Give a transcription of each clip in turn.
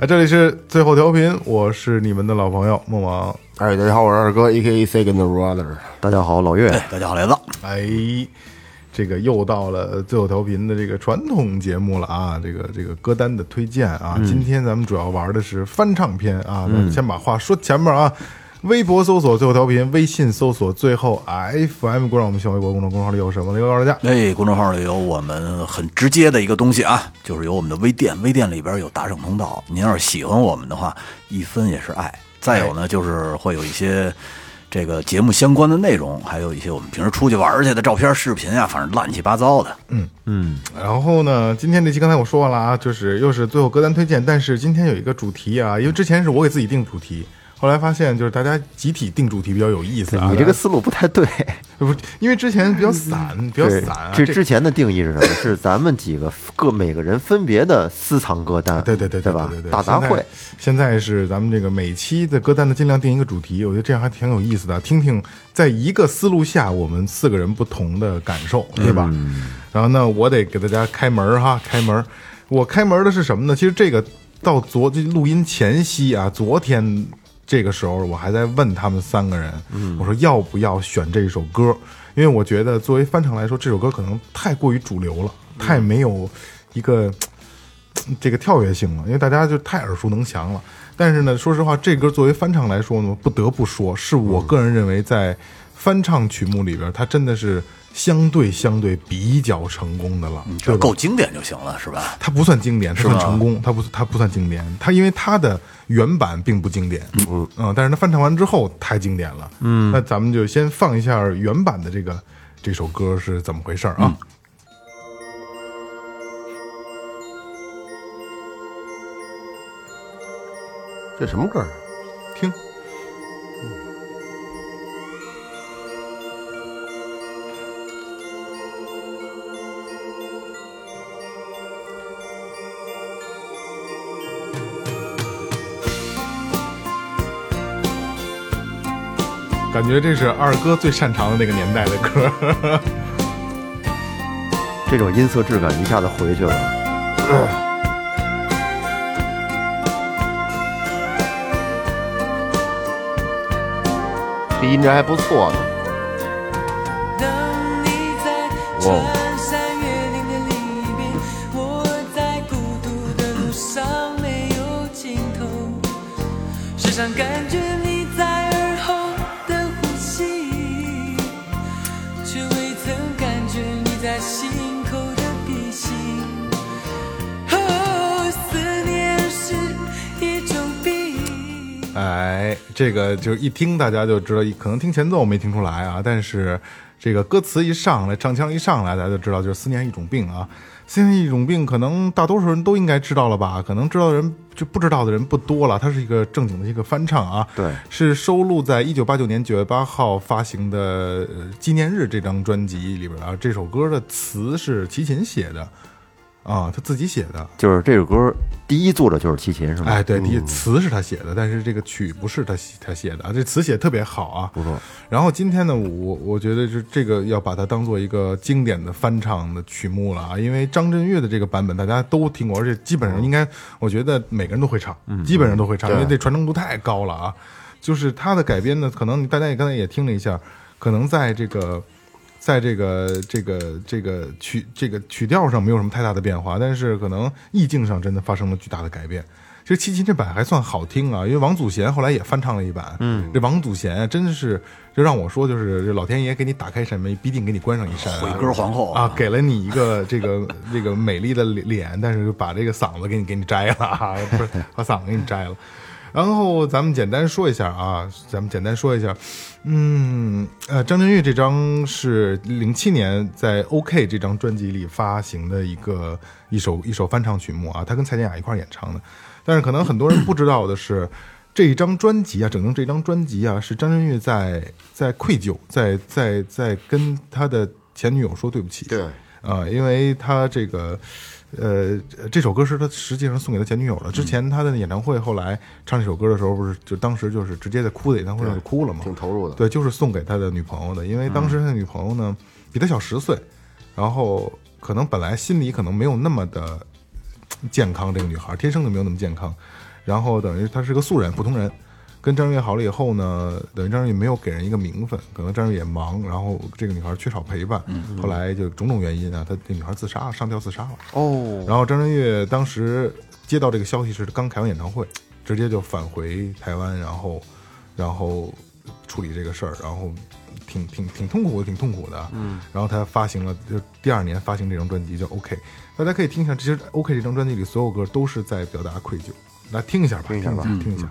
哎，这里是最后调频，我是你们的老朋友梦王。哎，大家好，我是二哥，A K A Second Brother。大家好，老岳。大家好，雷子。哎，这个又到了最后调频的这个传统节目了啊！这个这个歌单的推荐啊，今天咱们主要玩的是翻唱片啊。嗯先把话说前面啊，微博搜索最后调频，微信搜索最后 FM，关注我们新浪微博公众公众号里有什么？那个告诉大家。哎，公众号里有我们很直接的一个东西啊，就是有我们的微店，微店里边有打赏通道。您要是喜欢我们的话，一分也是爱。再有呢，就是会有一些这个节目相关的内容，还有一些我们平时出去玩去的照片、视频啊，反正乱七八糟的。嗯嗯然后呢，今天这期刚才我说了啊，就是又是最后歌单推荐，但是今天有一个主题啊，因为之前是我给自己定主题，后来发现就是大家集体定主题比较有意思啊。你这个思路不太对，不是因为之前比较散，比较散啊。这这之前的定义是什么？是 咱们几个各每个人分别的私藏歌单，对对对对吧对对，大杂烩，现在。是咱们这个每期的歌单呢，尽量定一个主题，我觉得这样还挺有意思的，听听在一个思路下我们四个人不同的感受，对吧？然后呢，我得给大家开门儿哈，开门儿。我开门儿的是什么呢？其实这个到昨这录音前夕啊，昨天这个时候我还在问他们三个人，我说要不要选这一首歌？因为我觉得作为翻唱来说，这首歌可能太过于主流了，太没有一个。这个跳跃性了，因为大家就太耳熟能详了。但是呢，说实话，这歌作为翻唱来说呢，不得不说，是我个人认为在翻唱曲目里边，它真的是相对相对比较成功的了，只对吧？够经典就行了，是吧？它不算经典，它算成功，它不它不算经典，它因为它的原版并不经典，嗯。但是它翻唱完之后太经典了，嗯，那咱们就先放一下原版的这个这首歌是怎么回事儿啊？这什么歌？听，感觉这是二哥最擅长的那个年代的歌。这种音色质感一下子回去了。这音质还不错呢。哇哎，这个就是一听大家就知道，可能听前奏没听出来啊，但是这个歌词一上来，唱腔一上来，大家就知道就是思念一种病啊。思念一种病，可能大多数人都应该知道了吧？可能知道的人就不知道的人不多了。它是一个正经的一个翻唱啊，对是收录在一九八九年九月八号发行的呃《纪念日》这张专辑里边啊。这首歌的词是齐秦写的啊，他自己写的。就是这首歌第一作者就是齐秦，是吗？哎，对，第一词是他写的，但是这个曲不是他写他写的啊，这词写的特别好啊，不错。然后今天呢，我我觉得是这个要把它当做一个经典的翻唱的曲目了啊，因为张震岳的这个版本大家都听过，而且基本上应该，我觉得每个人都会唱，基本上都会唱，因为这传承度太高了啊。就是他的改编呢，可能大家也刚才也听了一下，可能在这个在这个这个这个曲这个曲调上没有什么太大的变化，但是可能意境上真的发生了巨大的改变。其实齐秦这版还算好听啊，因为王祖贤后来也翻唱了一版。嗯，这王祖贤啊真的是，就让我说，就是这老天爷给你打开扇门，必定给你关上一扇。回歌皇后啊，给了你一个这个这个美丽的脸，但是把这个嗓子给你给你摘了啊，不是把嗓子给你摘了。然后咱们简单说一下啊，咱们简单说一下，嗯，呃，张震岳这张是零七年在 OK 这张专辑里发行的一个一首一首翻唱曲目啊，他跟蔡健雅一块儿演唱的。但是可能很多人不知道的是，这一张专辑啊，整张这张专辑啊，是张震岳在在愧疚，在在在跟他的前女友说对不起。对啊，因为他这个，呃，这首歌是他实际上送给他前女友的。之前他的演唱会后来唱这首歌的时候，不是就当时就是直接在哭的演唱会上就哭了嘛，挺投入的。对，就是送给他的女朋友的，因为当时他的女朋友呢比他小十岁，然后可能本来心里可能没有那么的健康，这个女孩天生就没有那么健康，然后等于她是个素人普通人。跟张震岳好了以后呢，等于张震岳没有给人一个名分，可能张震岳也忙，然后这个女孩缺少陪伴，后来就种种原因啊，她这女孩自杀了，上吊自杀了。哦，然后张震岳当时接到这个消息是刚开完演唱会，直接就返回台湾，然后然后处理这个事儿，然后挺挺挺痛苦的，挺痛苦的。嗯，然后他发行了，就第二年发行这张专辑叫 OK，大家可以听一下，其实 OK 这张专辑里所有歌都是在表达愧疚，来听一下吧，听一下吧听一下。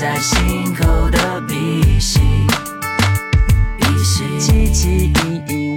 在心口的鼻息，鼻息。汲汲营营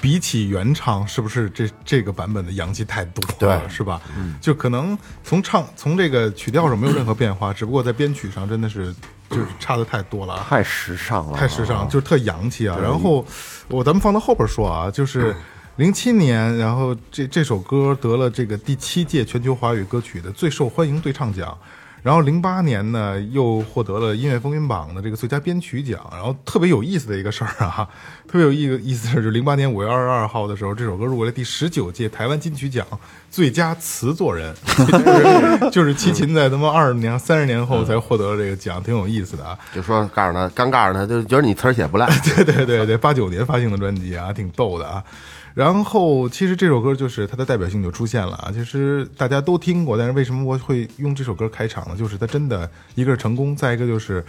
比起原唱，是不是这这个版本的洋气太多了，是吧？就可能从唱从这个曲调上没有任何变化，只不过在编曲上真的是就是差的太多了啊。太时尚了，太时尚，就是特洋气啊。然后我咱们放到后边说啊，就是零七年，然后这这首歌得了这个第七届全球华语歌曲的最受欢迎对唱奖。然后零八年呢，又获得了音乐风云榜的这个最佳编曲奖。然后特别有意思的一个事儿啊，特别有意意思的是，就是零八年五月二十二号的时候，这首歌入围了第十九届台湾金曲奖最佳词作人，就是 就是齐秦在他妈二十年、三十年后才获得了这个奖，挺有意思的啊。就说告诉他，刚告诉他，就觉得你词儿写不赖。对对对对，八九年发行的专辑啊，挺逗的啊。然后其实这首歌就是它的代表性就出现了啊，其实大家都听过，但是为什么我会用这首歌开场呢？就是它真的一个是成功，再一个就是，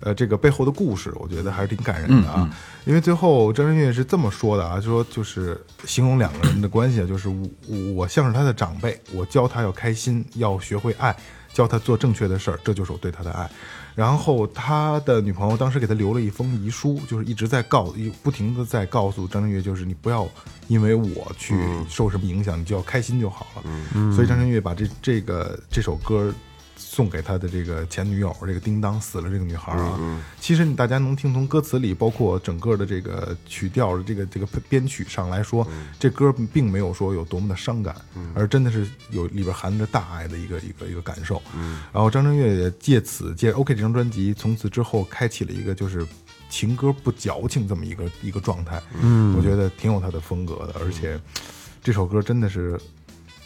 呃这个背后的故事，我觉得还是挺感人的啊。因为最后张震岳是这么说的啊，就说就是形容两个人的关系啊，就是我我像是他的长辈，我教他要开心，要学会爱，教他做正确的事儿，这就是我对他的爱。然后他的女朋友当时给他留了一封遗书，就是一直在告，不停的在告诉张震岳，就是你不要因为我去受什么影响，你就要开心就好了。嗯所以张震岳把这这个这首歌送给他的这个前女友，这个叮当死了这个女孩啊。其实大家能听从歌词里，包括整个的这个曲调的这个这个编曲上来说，这歌并没有说有多么的伤感，而真的是有里边含着大爱的一个一个一个感受。然后张震岳也借此借 OK 这张专辑，从此之后开启了一个就是情歌不矫情这么一个一个状态。嗯，我觉得挺有他的风格的，而且这首歌真的是，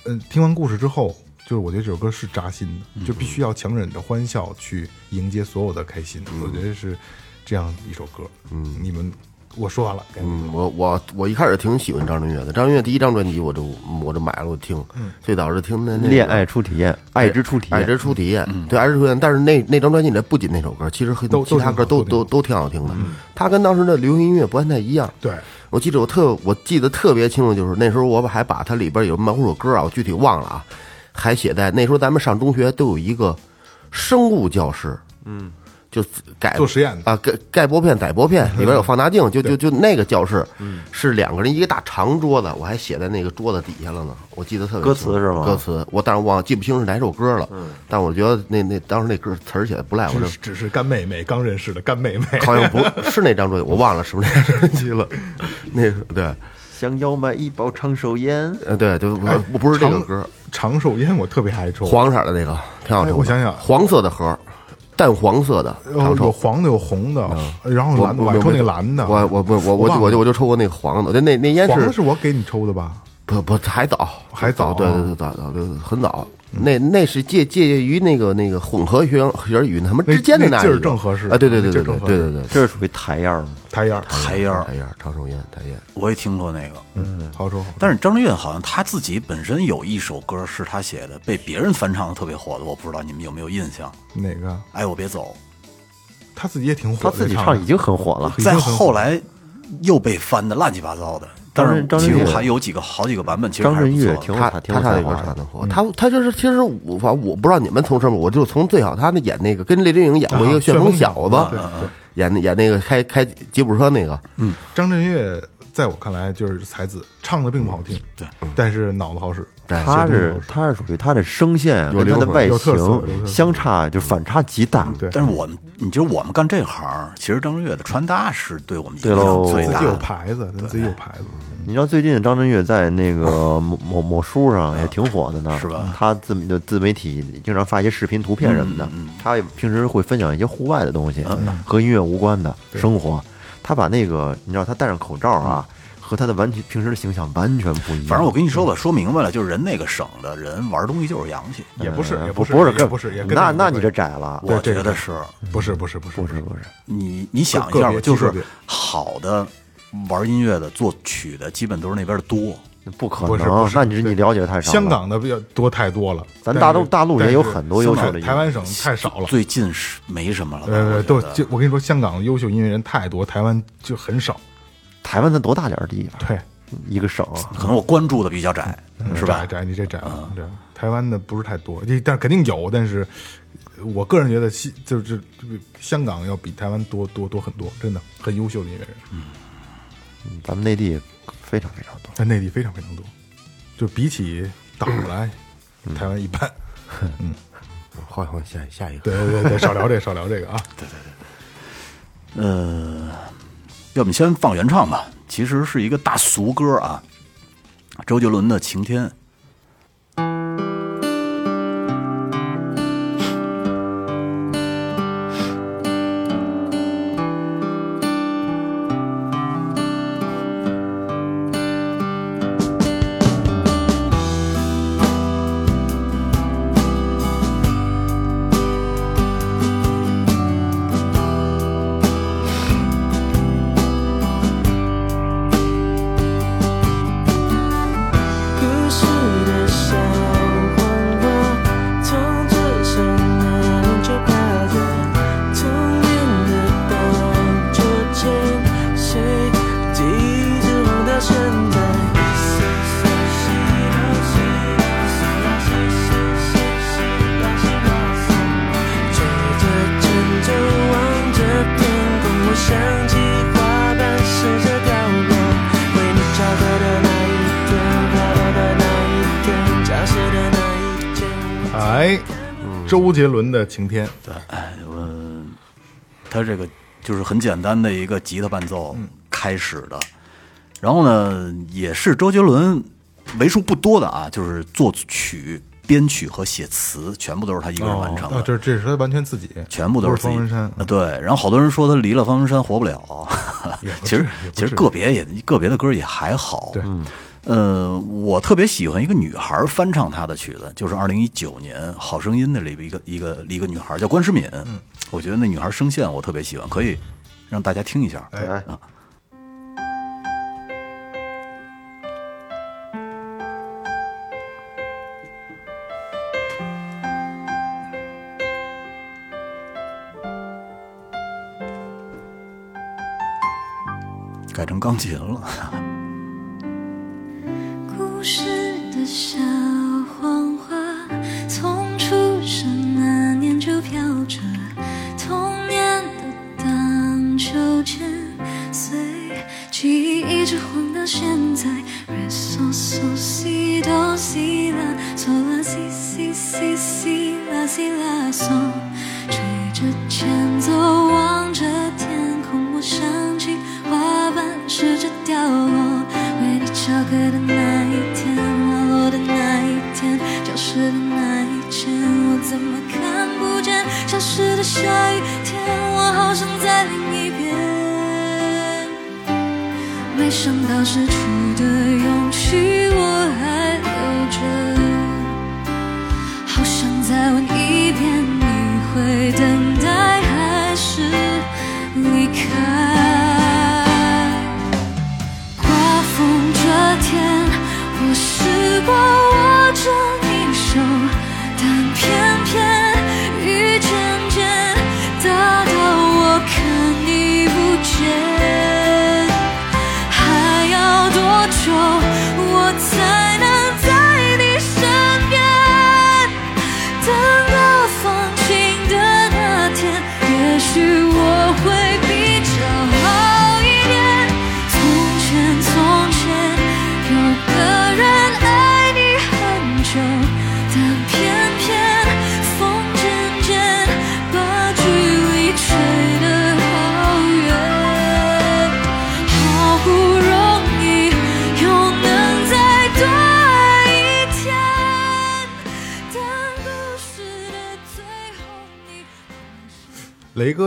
嗯，听完故事之后，就是我觉得这首歌是扎心的，就必须要强忍着欢笑去迎接所有的开心。我觉得是这样一首歌。嗯，你们我说完了，嗯，我我我一开始挺喜欢张震岳的，张震岳第一张专辑我就我就买了，我听，最早是听的那个恋爱初体验，爱之初体验，爱之初体验，对，爱之初体验。但是那那张专辑里不仅那首歌，其实很都其他歌都都都都挺好听的。他跟当时的流行音乐不太一样。对，我记得我特我记得特别清楚，就是那时候我还把它里边有某首歌啊，我具体忘了啊，还写在那时候咱们上中学都有一个生物教室，嗯，就改做实验的。啊，盖盖玻片、载玻片，里边有放大镜，就就就那个教室，是两个人一个大长桌子，我还写在那个桌子底下了呢，我记得特别歌词是吗？歌词我但是忘记不清是哪首歌了，但我觉得那那当时那歌词儿写的不赖，我这只是只是干妹妹刚认识的干妹妹，好像不是那张专辑，我忘了是不是那张专辑了，那个对，想要买一包长寿烟，呃对，就哎我不是这个歌，长寿烟我特别爱抽，黄色的那个挺好抽，哎我想想。黄色的盒，淡黄色的呃有。黄的有红的，然后我蓝的我抽那个蓝的，我我不我我就我就我就抽过那个黄的，那那那烟黄的是是我给你抽的吧？不不还早还早啊对对对早早对很早，那那是介介于那个那个混合学学与他们之间的那那劲儿正合适啊，对对对对对对对对，这是属于台样儿吗？台样儿，台样儿台烟长寿烟台烟，我也听过那个，嗯，好说好。但是张震岳好像他自己本身有一首歌是他写的，被别人翻唱的特别火的，我不知道你们有没有印象？哪个？哎我别走，他自己也挺火的，他自己唱已经很火了。再后来又被翻的乱七八糟的，但是张震岳其中还有几个好几个版本，其实张还是震岳挺不错的。他他唱那歌才华的。唱的火，他他就是其实我反正我不知道你们从什么，我就从最早他那演那个跟雷振颖演过一个啊旋风小子演那演那个开开吉普车那个，嗯张震岳在我看来就是才子，唱的并不好听，对，但是脑子好使。对他是他是属于他的声线跟他的外形相差就反差极大。对，但是我们，你觉得我们干这行，其实张震岳的穿搭是对我们影响最自己有大的。牌子，他自己有牌子。你知道最近张震岳在那个 某某某书上也挺火的呢，是吧他自的自媒体经常发一些视频、图片什么的，他也平时会分享一些户外的东西，和音乐无关的生活。他把那个你知道，他戴上口罩啊，和他的完全平时的形象完全不一样。反正我跟你说吧，说明白了，就是人那个省的人玩东西就是洋气，也不是，也是，不是也不是，也跟那那你这窄了，我这个觉得是。不是，不是，不是，不是不是，你你想一下吧，就是好的玩音乐的、作曲的，基本都是那边的多。不可不是不能。是那你是你了解的太少了。香港的比较多太多了，咱大陆大陆也有很多优秀的音乐台湾省太少了。最近是没什么了吧，呃，我都就我跟你说，香港的优秀音乐人太多，台湾就很少。台湾才多大点儿地方？对，一个省，可能我关注的比较窄，是吧窄？窄，你这窄了，这台湾的不是太多，这但肯定有，但是我个人觉得西就是这个香港要比台湾多多多很多，真的很优秀的音乐人，嗯咱们内地非常非常多。在内地非常非常多，就比起岛来，台湾一般。嗯换换下下一个，对对对对，少聊这个，少聊这个啊。对对对呃，要不先放原唱吧，其实是一个大俗歌啊，周杰伦的《晴天》。的《晴天》，他这个就是很简单的一个吉他伴奏开始的，然后呢，也是周杰伦为数不多的啊，就是作曲、编曲和写词全部都是他一个人完成的。啊，这这是他完全自己，全部都是是自己方文山。啊，对。然后好多人说他离了方文山活不了，其实其实个别也个别的歌也还好。对，呃，我特别喜欢一个女孩翻唱她的曲子，就是二零一九年《好声音》的里边一个一个一个女孩叫关诗敏。嗯，我觉得那女孩声线我特别喜欢，可以让大家听一下。哎啊。改成钢琴了。故事的小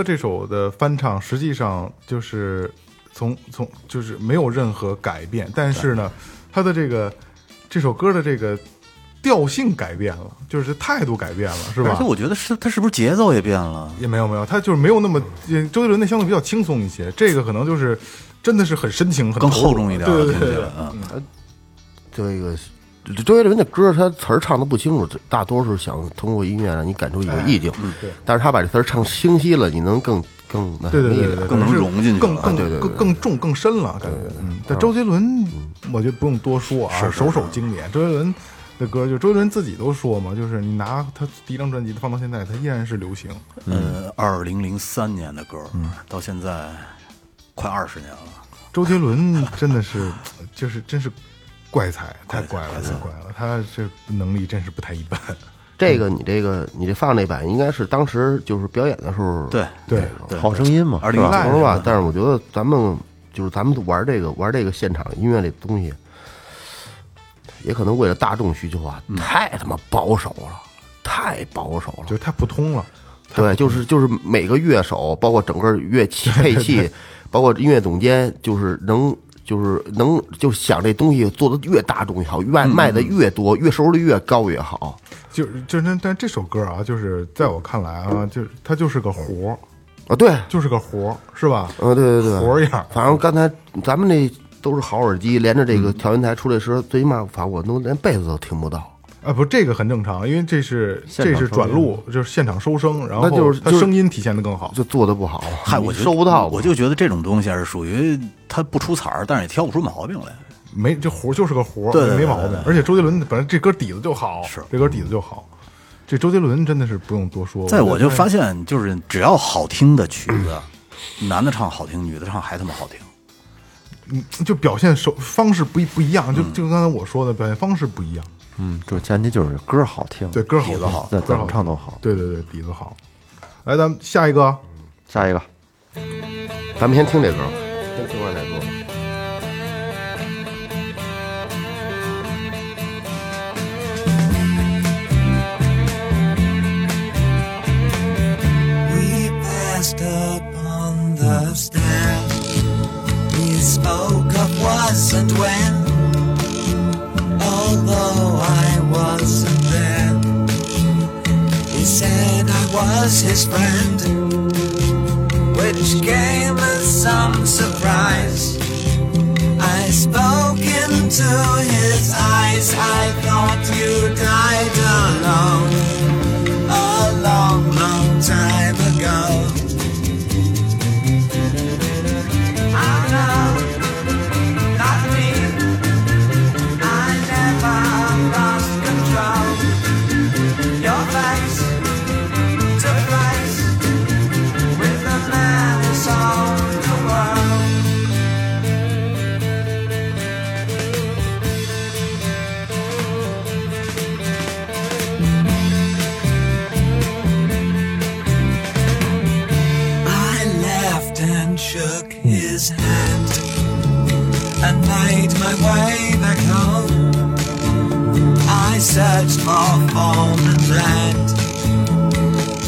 这首的翻唱，实际上就是从从就是没有任何改变，但是呢，他的这个这首歌的这个调性改变了，就是态度改变了，是吧而且？我觉得是他是不是节奏也变了？也没有没有，他就是没有那么呃周杰伦那相对比较轻松一些，这个可能就是真的是很深情、很更厚重一点了，对对对对听起来，嗯，这个周杰伦的歌，他词儿唱的不清楚，大多数想通过音乐让你感受一个意境。对但是他把这词儿唱清晰了，你能更更那对对什么一点更能融进去更更更更重更深了，感觉。嗯，但周杰伦，我觉得不用多说啊，首首经典。周杰伦的歌，就周杰伦自己都说嘛，就是你拿他第一张专辑放到现在，他依然是流行。嗯，二零零三年的歌，到现在快二十年了。周杰伦真的是，就是真是怪才，太怪了，太怪了。他这能力真是不太一般。这个你这个你这放那版应该是当时就是表演的时候对对，好声音嘛，二是吧？零零是吧？但是我觉得咱们就是咱们玩这个玩这个现场音乐这东西，也可能为了大众需求啊，太他妈保守了，太保守了。就是太普通了。对，就是就是每个乐手，包括整个乐器配器，包括音乐总监，就是能就是能就想这东西做的越大众越好，卖卖的越多，越收入率越高越好。就就那但但这首歌啊，就是在我看来啊，就是它就是个活儿，啊，对，就是个活儿，是吧？嗯，对对对，活儿样儿。反正刚才咱们那都是好耳机，连着这个调音台出来时候，最起码反正我都连贝斯都听不到。啊，不，这个很正常，因为这是这是转录，就是现场收声，然后那就是就是它声音体现的更好。就做的不好，嗨，我就收不到，我就觉得这种东西是属于他不出彩儿，但是也挑不出毛病来。没这活儿就是个活儿，对对对没毛病。而且周杰伦本来这歌底子就好，是这歌底子就好。这周杰伦真的是不用多说。在我就发现，现，就是只要好听的曲子，男的唱好听，女的唱还他妈好听。嗯，就表现手方式不一不一样，就就刚才我说的，表现方式不一样。嗯，这前提就是歌好听，对，歌好听，对，怎么歌好唱都好。对对对，底子好。来，咱们下一个，下一个，咱们先听这歌，先听完再说。We passed upon the stair. We spoke of was and when. Was his friend, which came as some surprise. I spoke into his eyes. I thought you died alone a long, long time ago. Searched for form and land.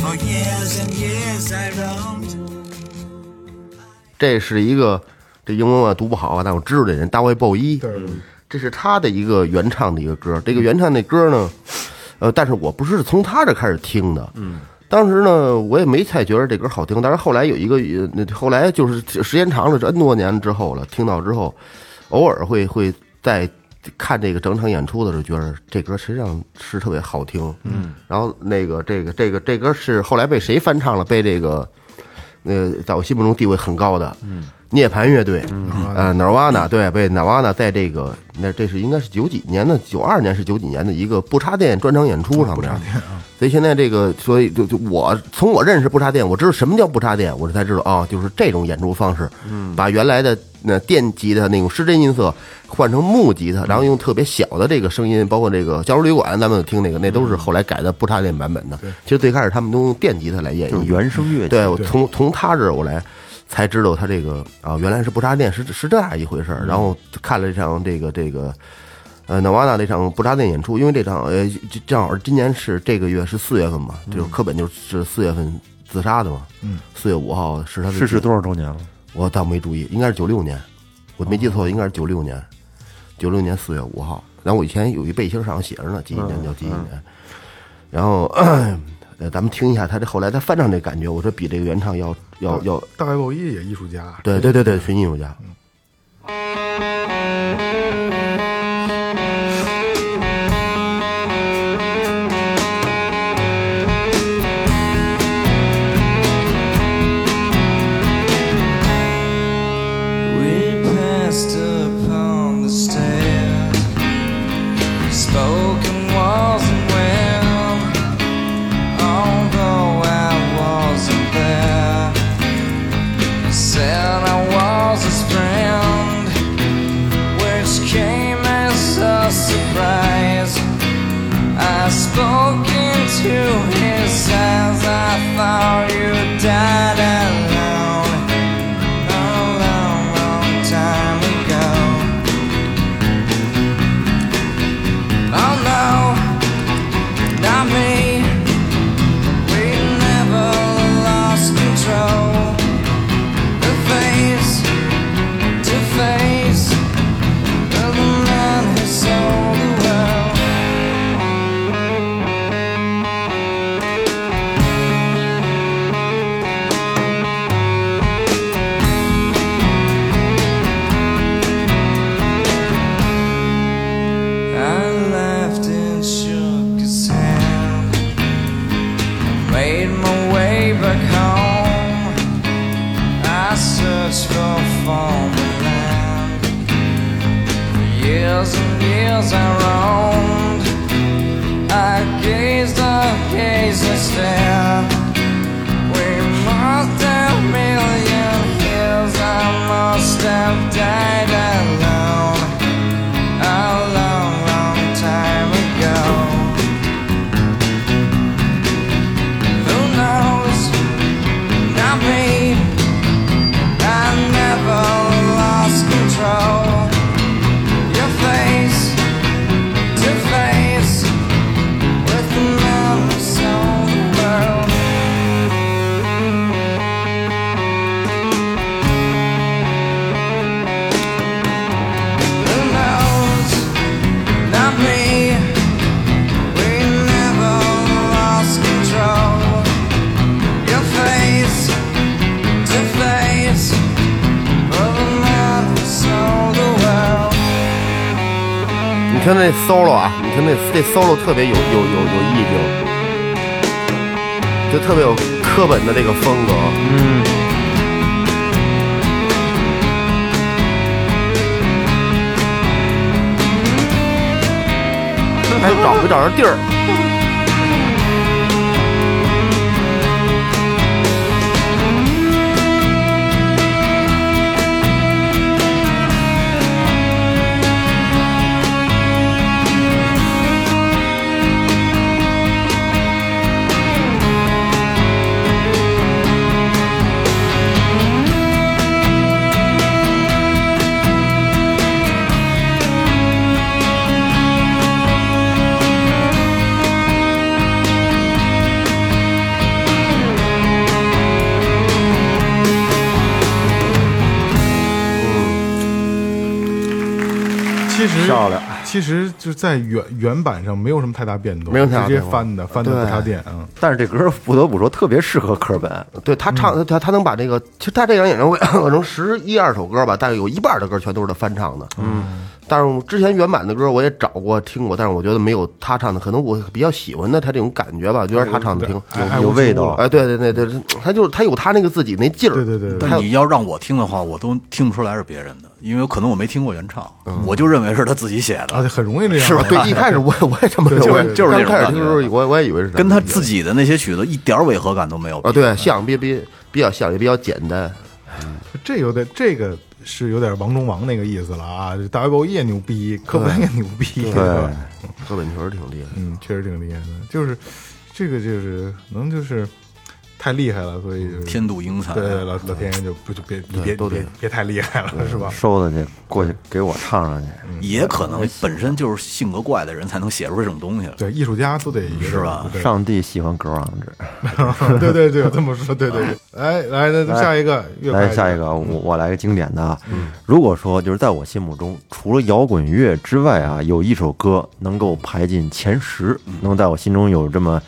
For years and years I roamed. 这是一个这英文我读不好啊，但我知道这人大卫鲍伊，这是他的一个原唱的一个歌。这个原唱那歌呢，呃，但是我不是从他这开始听的，嗯，当时呢我也没太觉得这歌好听，但是后来有一个，呃那后来就是时间长了，这 N 多年之后了，听到之后，偶尔会会在看这个整场演出的时候，觉得这歌实际上是特别好听，嗯，然后那个这个这个这歌是后来被谁翻唱了？被这个。呃，在我心目中地位很高的，嗯，涅槃乐队，呃，Nirvana，对，被 Nirvana 在这个那这是应该是九几年的，九二年是九几年的一个不插电专场演出上面，所以现在这个，所以就就我从我认识不插电，我知道什么叫不插电，我这才知道啊，就是这种演出方式，嗯，把原来的那电吉他那种失真音色换成木吉他，然后用特别小的这个声音，包括这个《交流旅馆》，咱们听那个，那都是后来改的不插电版本的。其实最开始他们都用电吉他来演原声乐器。对我从从他这儿我来才知道他这个啊，原来是不插电是是这样一回事儿。然后看了一场这个这个呃 Nirvana 这场不插电演出，因为这场呃这正好今年是这个月是四月份嘛，就是课本就是四月份自杀的嘛，嗯，四月五号是他的逝世多少周年了？我倒没注意，应该是九六年，我没记错，应该是九六年，九六年四月五号。然后我以前有一背心上写着呢，几几年叫几几年。然后，呃，咱们听一下他这后来他翻唱这感觉，我说比这个原唱要要要，大卫鲍伊也艺术家，对对对对，纯艺术家。Solo 啊，你听那这 solo 特别有有有有意境，就特别有科本的这个风格。嗯。还找没找着地儿？其实就在原原版上没有什么太大变动，没有太大直接翻的，翻的不对插电啊。但是这歌不得不说特别适合科本，对他唱他他能把这个，其实他这场演唱会可能十一二首歌吧，但是有一半的歌全都是他翻唱的。嗯，但是我之前原版的歌我也找过听过，但是我觉得没有他唱的，可能我比较喜欢的他这种感觉吧，觉得他唱的挺哎哎有味道。哎，对对对对，他就是他有他那个自己那劲儿。对对对对，但你要让我听的话，我都听不出来是别人的，因为可能我没听过原唱，我就认为是他自己写的啊，的，很容易这样，是吧？对，一开始我也我也这么认为，就是刚开始听的时候，我我也以为是跟他自己的那些曲子一点违和感都没有。啊，对，像比比比较像，也比较简单。这有点这个是有点王中王那个意思了啊！大卫鲍伊也牛逼，科本也牛逼，对？科本确实挺厉害。嗯，确实挺厉害的，就是这个就是能就是太厉害了，所以就是天妒英才，对对，老老天爷就不就别你别都得别别太厉害了，是吧？收的去过去给我唱上去，也可能本身就是性格怪的人才能写出这种东西来。对，艺术家都得是吧上帝喜欢歌王子。对对对，这么说，对对对。哎，来，那下一个，来下一个，我我来个经典的啊。如果说就是在我心目中，除了摇滚乐之外啊，有一首歌能够排进前十，能在我心中有这么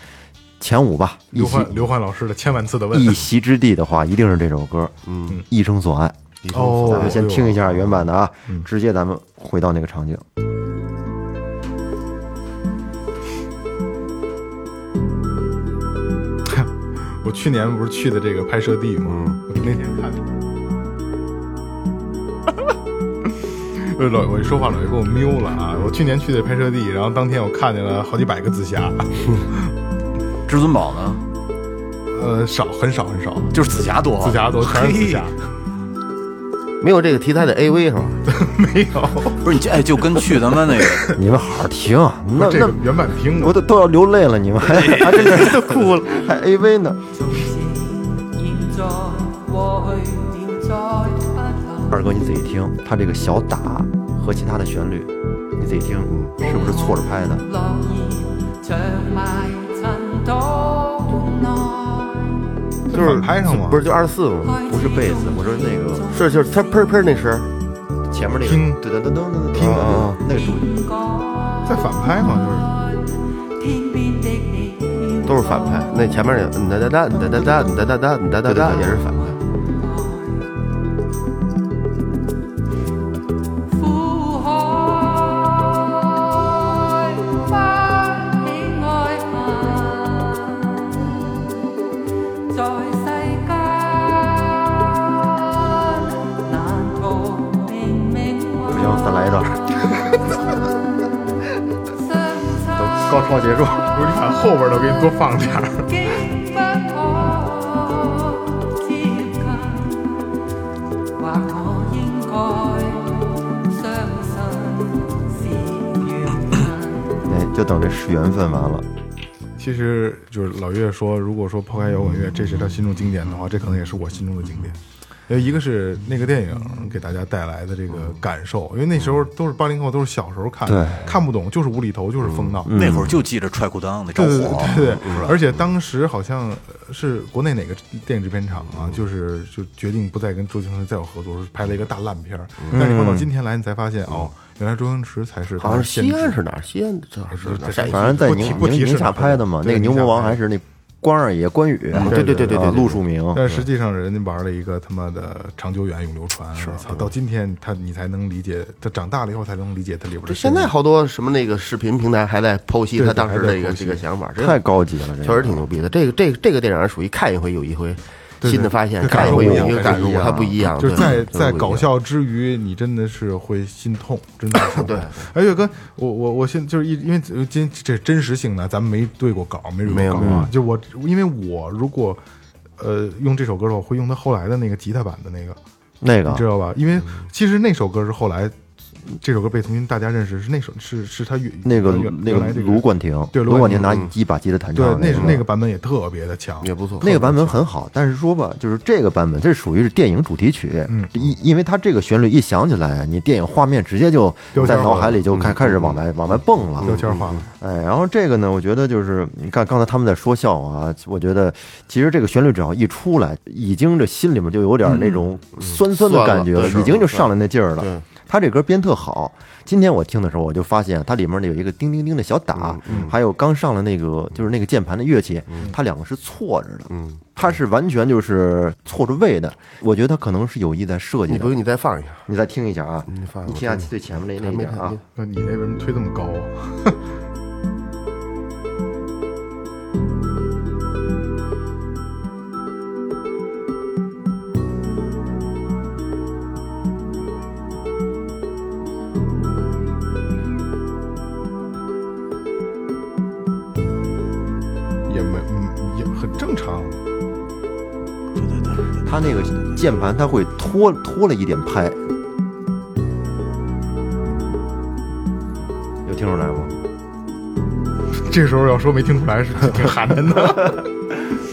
前五吧，刘欢刘欢老师的千万次的问，一席之地的话，一定是这首歌，嗯，一生所爱。哦，咱们先听一下原版的啊，直接咱们回到那个场景。我去年不是去的这个拍摄地吗？我那天看的。呃老我一说话老爷给我瞄了啊！我去年去的拍摄地，然后当天我看见了好几百个紫霞，至尊宝呢，呃，少很少很少，就是紫霞多，紫霞多，全是紫霞，没有这个题材的 AV 是吧？没有。不是你哎，就跟去咱们那个你们好好听，那那这原版听过，我都都要流泪了，你们还还真是都哭了，还 AV 呢。二哥你仔细听，他这个小打和其他的旋律，你仔细听，是不是错着拍的？就是反拍上吗不是就二十四吗？不是贝斯，我说那个是就是他喷喷那声，前面那个，听对对对对对，听啊那个主在反拍嘛，就是都是反拍。那前面那哒哒哒哒哒哒哒哒哒哒哒也是反拍。我给你多放点儿。竟不可接近，或我應該相信是緣分。哎，就等这是缘分完了。其实就是老岳说，如果说抛开摇滚乐，这是他心中经典的话，这可能也是我心中的经典。呃，一个是那个电影给大家带来的这个感受，因为那时候都是八零后，都是小时候看，看不懂，就是无厘头，就是疯闹。那会儿就记着踹裤裆那着对对火，对对对，而且当时好像呃是国内哪个电影制片厂啊，就是就决定不再跟周星驰再有合作，拍了一个大烂片儿。但是你放到今天来，你才发现哦，原来周星驰才是好像是西安是哪儿？西安这是？反正在宁不提不提宁宁夏拍的嘛，那个牛魔王还是那关二爷关羽，对对对对对陆树铭，但实际上人家玩了一个他妈的长久远永流传，是操，到今天他你才能理解，他长大了以后才能理解他里边的这。现在好多什么那个视频平台还在剖析他当时还在剖析。这个这个想法，这太高级了，确实挺牛逼的。这个这个这个电影属于看一回有一回新的发现，感感受不一样它不一样，就是在在搞笑之余，你真的是会心痛，真的是。对。而且跟我我我现就是一因为今这真实性呢，咱们没对过稿，没没有对过稿啊。就我因为我如果呃用这首歌的话，我会用他后来的那个吉他版的那个，那个。你知道吧？因为其实那首歌是后来这首歌被重新大家认识，是那首是是他原那个那个卢冠廷，对卢冠廷。拿嗯一把吉他弹对唱，那是那个版本也特别的强，也不错。那个版本很好，但是说吧，就是这个版本，这属于是电影主题曲，嗯。因因为它这个旋律一响起来，你电影画面直接就在脑海里就开开始往外往外蹦了，标签化了。哎，然后这个呢，我觉得就是你看刚才他们在说笑话啊，我觉得其实这个旋律只要一出来，已经这心里面就有点那种酸酸的感觉了，已经就上来那劲儿了。对。他这歌编特好，今天我听的时候，我就发现它里面有一个叮叮叮的小打，还有刚上了那个就是那个键盘的乐器，它两个是错着的，嗯，它是完全就是错着位的。我觉得它可能是有意在设计的你不。用你再放一下，你再听一下啊，你放你听下最前面那那一点啊。那你那为什么推这么高啊？它那个键盘它会拖拖了一点拍，有听出来吗？这时候要说没听出来是挺寒碜的。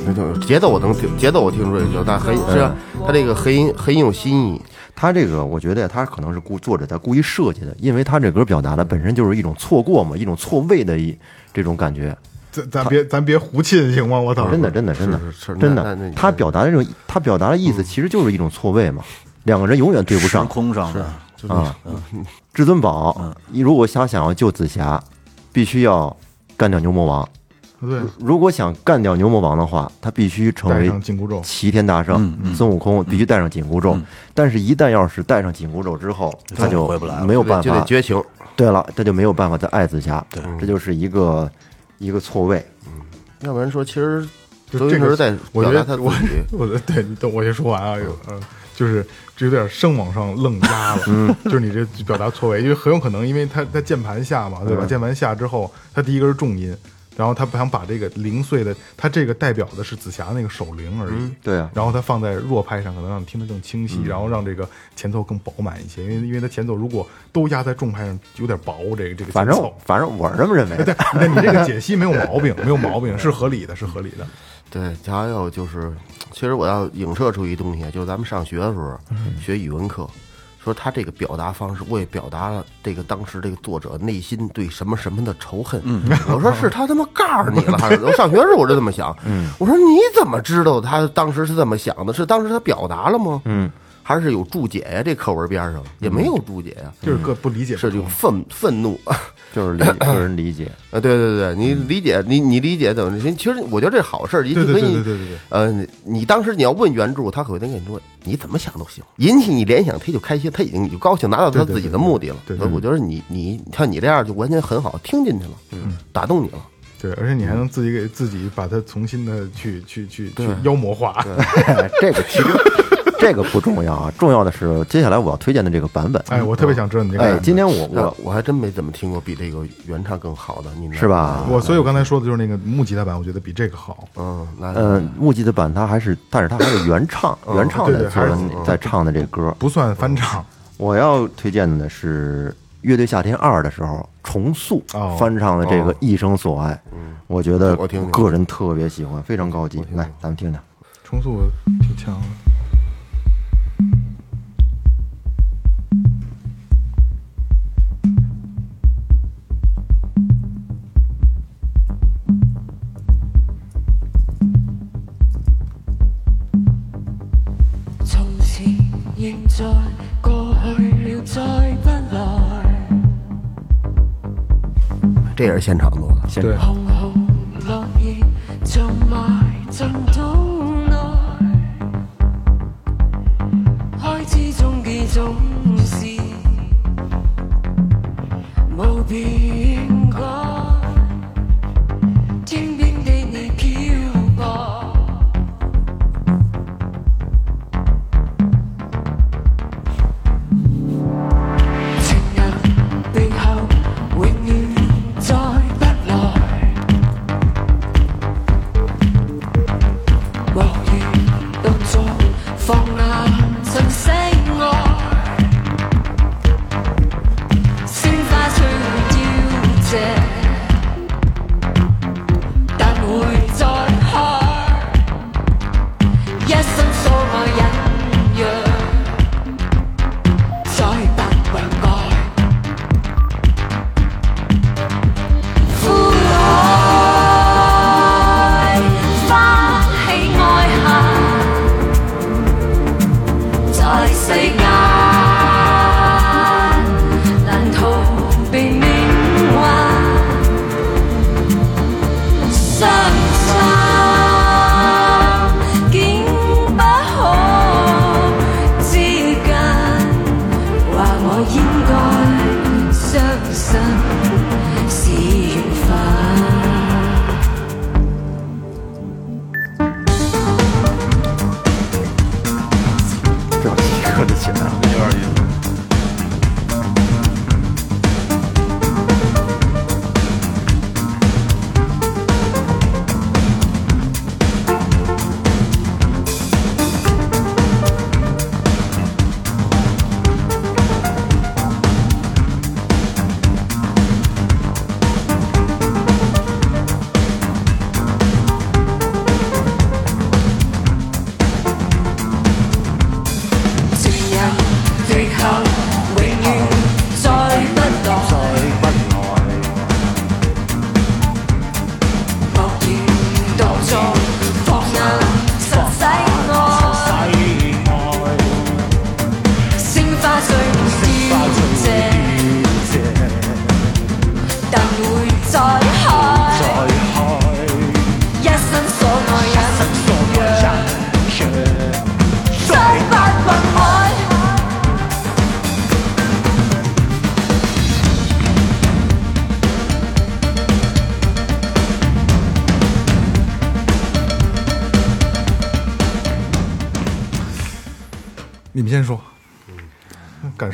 没听节奏我能听，节奏我听出来就，但很是啊，他这个和音和音有新意，他这个我觉得，他可能是故作者他故意设计的，因为他这歌表达的本身就是一种错过嘛，一种错位的一这种感觉。咱咱别咱别胡沁行吗？我操！真的，真的，真的真的他表达的这种，他表达的意思其实就是一种错位嘛，两个人永远对不上空上的啊。至尊宝，你如果想想要救紫霞，必须要干掉牛魔王。对，如果想干掉牛魔王的话，他必须成为紧箍咒，齐天大圣，孙悟空必须带上紧箍咒。但是，一旦要是带上紧箍咒之后，他就回不来了没有办法就得法。绝情。对了，他就没有办法再爱紫霞。对，这就是一个一个错位。嗯要不然说，其实就这个周星驰在我觉得我表达他我的对你等我先说完啊，有呃，就是这有点生往上愣压了，嗯 就是你这表达错位，因为很有可能因为他在键盘下嘛，嗯对吧？键盘下之后，他第一个是重音。然后他不想把这个零碎的，他这个代表的是紫霞那个手铃而已，对啊，然后他放在弱拍上，可能让你听得更清晰，然后让这个前奏更饱满一些，因为因为它前奏如果都压在重拍上，有点薄，这个这个反正。反正我是这么认为的。那你这个解析没有毛病，没有毛病，是合理的，是合理的。对，还有就是，其实我要影射出一东西，就是咱们上学的时候学语文课，说他这个表达方式，我也表达了这个当时这个作者内心对什么什么的仇恨。我说是他他妈告诉你了，还是我上学的时候我就这么想。嗯我说你怎么知道他当时是这么想的？是当时他表达了吗？嗯，还是有注解呀？这课文边上也没有注解呀，就是各不理解是这种愤愤怒。就是理个人理解。啊，对对对，你理解你你理解怎么？其实我觉得这好事儿，一对对定可以对对对对对。呃，你你当时你要问原著，他可能跟你说你怎么想都行，引起你联想，他就开心，他已经就高兴，达到他对对自己的目的了。对对对所以我觉得你你像你这样就完全很好，听进去了，嗯，打动你了。对，而且你还能自己给自己把它重新的去去去去妖魔化。这个其实这个不重要啊，重要的是接下来我要推荐的这个版本。哎，我特别想知道你这个版哎，本。今天我我我我还真没怎么听过比这个原唱更好的，你是？吧？我所以，我刚才说的就是那个木吉他版，我觉得比这个好。嗯，那嗯，木吉他版它还是，但是它还是原唱，原唱在做的在唱的这歌。不算翻唱，我要推荐的是乐队夏天二的时候重塑哦翻唱的这个《一生所爱》，我觉得我个人特别喜欢，非常高级。来，咱们听听。重塑挺强的。这也是现场做的。現对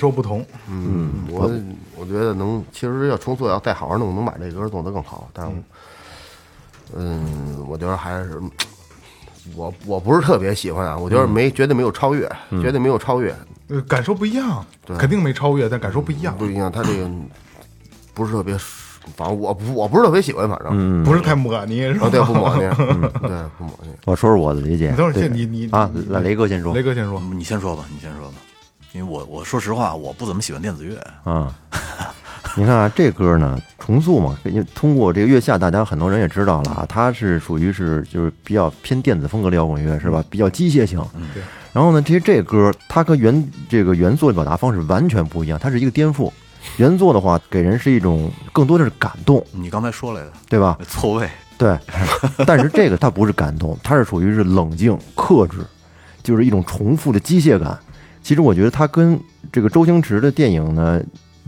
受不同。嗯，我我觉得能，其实要重塑要再好好弄，能把这歌做得更好。但是，嗯，我觉得还是我我不是特别喜欢啊，我觉得没绝对没有超越，绝对没有超越，呃，感受不一样，对肯定没超越，但感受不一样，不一样。他这个不是特别，反正我不我不是特别喜欢，反正嗯，不是太抹你是吧？啊，对，不抹你，嗯对，不抹你。我说说我的理解。你等会儿先，你你啊你，来雷哥先说雷哥先说。你先说吧，你先说吧，因为我我说实话，我不怎么喜欢电子乐。啊。你看啊，这歌呢，重塑嘛，因为通过这个月下，大家很多人也知道了啊，它是属于是就是比较偏电子风格的摇滚乐，是吧？比较机械性。对。然后呢，其实这歌它和原这个原作的表达方式完全不一样，它是一个颠覆。原作的话，给人是一种更多的是感动，你刚才说来的对吧？错位，对，但是这个它不是感动，它是属于是冷静克制，就是一种重复的机械感。其实我觉得他跟这个周星驰的电影呢，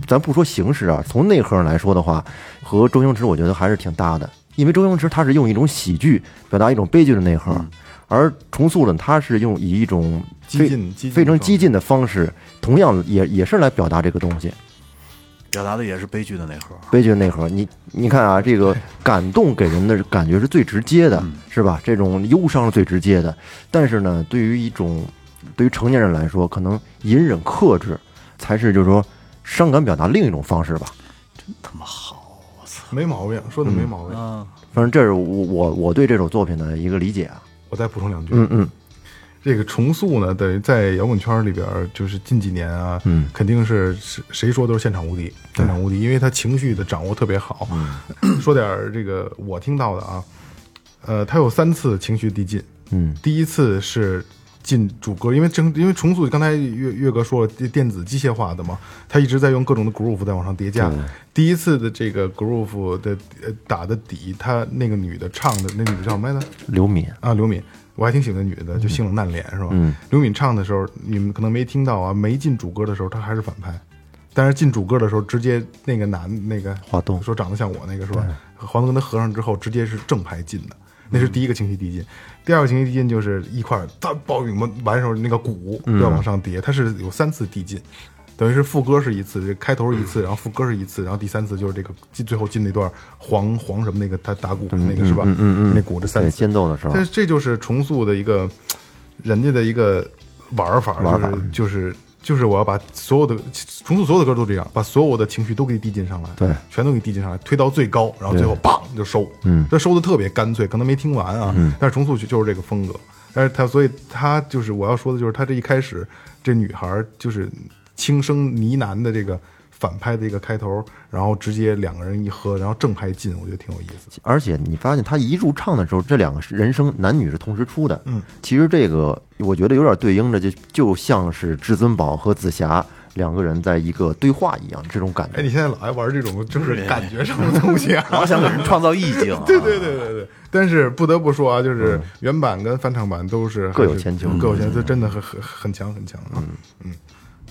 咱不说形式啊，从内核上来说的话，和周星驰我觉得还是挺搭的。因为周星驰他是用一种喜剧表达一种悲剧的内核，而重塑呢，他是用以一种非激进激进非常激进的方式，同样也也是来表达这个东西。表达的也是悲剧的内核。悲剧的内核。你你看啊，这个 感动给人的感觉是最直接的，是吧？这种忧伤是最直接的。但是呢，对于一种对于成年人来说，可能隐忍克制才是就是说伤感表达另一种方式吧。真他妈好，我操！没毛病，说的没毛病。啊，反正这是我我我对这首作品的一个理解啊。我再补充两句。嗯嗯，这个重塑呢，等于在摇滚圈里边儿，就是近几年啊，嗯肯定是谁谁说都是现场无敌，现场无敌，因为他情绪的掌握特别好。说点儿这个我听到的啊，呃，他有三次情绪递进，嗯第一次是进主歌，因为正因为重塑刚才岳岳哥说了，电电子机械化的嘛，他一直在用各种的 groove 在往上叠加。第一次的这个 groove 的呃打的底，他那个女的唱的，那女的叫什么来着？刘敏，啊，刘敏，我还挺喜欢那女的，就性冷淡脸是吧？嗯刘敏唱的时候，你们可能没听到啊，没进主歌的时候，她还是反派，但是进主歌的时候，直接那个男那个华东说长得像我那个是吧？华东跟他合上之后，直接是正牌进的，那是第一个情绪递进。第二个情绪递进就是一块儿它爆影完完时候那个鼓要往上叠，它是有三次递进。等于是副歌是一次，这开头是一次，然后副歌是一次，然后第三次就是这个进最后进那段黄黄什么那个他打鼓那个是吧？嗯嗯嗯那鼓这三次间奏的时候这这就是重塑的一个人家的一个玩法，玩法就是就是就是我要把所有的重塑所有的歌都这样，把所有的情绪都给你递进上来，对。全都给递进上来，推到最高，然后最后对。砰就收，嗯。这收的特别干脆，可能没听完啊，但是重塑就就是这个风格，但是他所以他就是我要说的就是他这一开始这女孩就是轻声呢喃的这个。反拍的一个开头，然后直接两个人一喝，然后正拍进，我觉得挺有意思。而且你发现他一入唱的时候，这两个人声男女是同时出的。嗯，其实这个我觉得有点对应着，就就像是至尊宝和紫霞两个人在一个对话一样，这种感哎，觉。你现在老爱玩这种就是感觉上的东西啊，老想给人创造意境、啊。对对对对对，但是不得不说啊，就是原版跟翻唱版都是各有千秋各有千秋，真的很很很强很强啊。嗯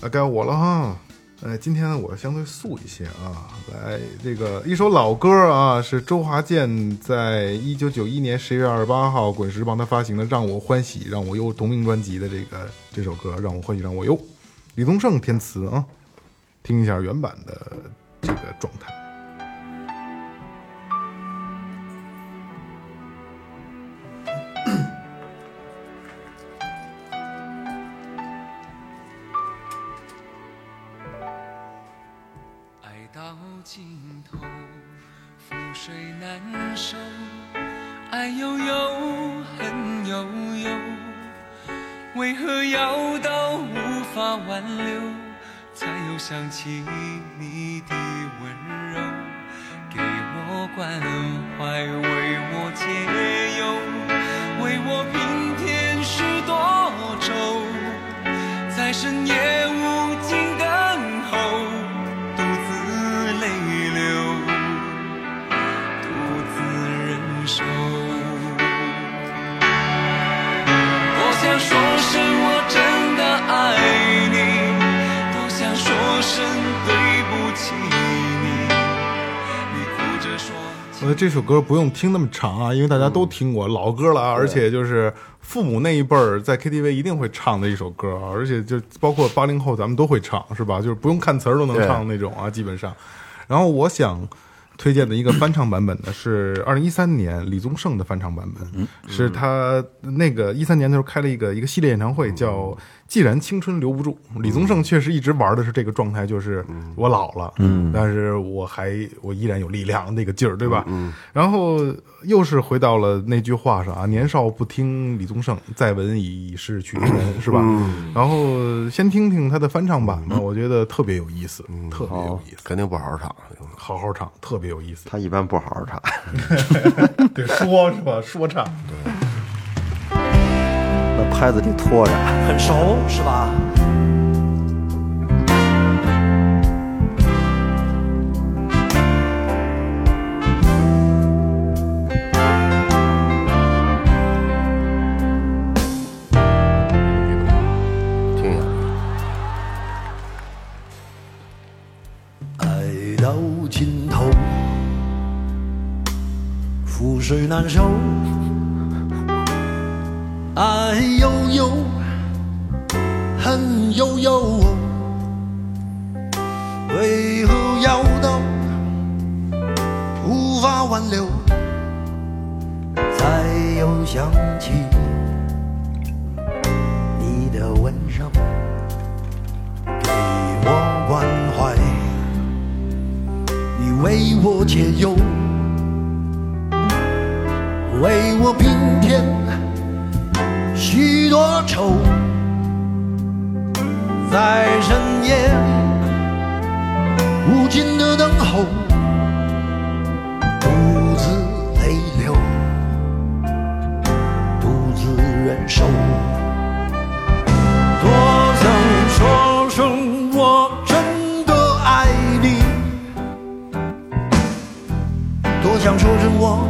啊，该我了哈。呃，今天呢我相对素一些啊，来这个一首老歌啊，是周华健在一九九一年十月二十八号滚石帮他发行的《让我欢喜让我忧》同名专辑的这个这首歌《让我欢喜让我忧》，李宗盛填词啊，听一下原版的这个状态。悠悠，恨悠悠，为何要到无法挽留，才又想起你的温柔，给我关怀，为我解忧，为我平添许多愁，在深夜无尽我觉得这首歌不用听那么长啊，因为大家都听过老歌了啊，而且就是父母那一辈儿在 KTV 一定会唱的一首歌啊，而且就包括八零后咱们都会唱，是吧？就是不用看词儿都能唱那种啊，基本上。然后我想推荐的一个翻唱版本呢，是二零一三年李宗盛的翻唱版本，是他那个一三年的时候开了一个一个系列演唱会，叫《既然青春留不住》。李宗盛确实一直玩的是这个状态，就是我老了，嗯，但是我还我依然有力量那个劲儿，对吧？嗯。然后又是回到了那句话上啊，年少不听李宗盛，再闻已是去年，是吧？然后先听听他的翻唱版吧，我觉得特别有意思，特别有意思，肯定不好好唱。好好唱，特别有意思。他一般不好好唱，对，说是吧？说唱，那拍子得拖着。很熟是吧？听一下。爱到尽头，覆水难收，爱悠悠，恨悠悠，为何要到无法挽留，才又想起你的温柔，给我关怀。你为我解忧，为我平添许多愁，在深夜无尽的等候，独自泪流，独自忍受。多想说声我真的爱你。多想说声我，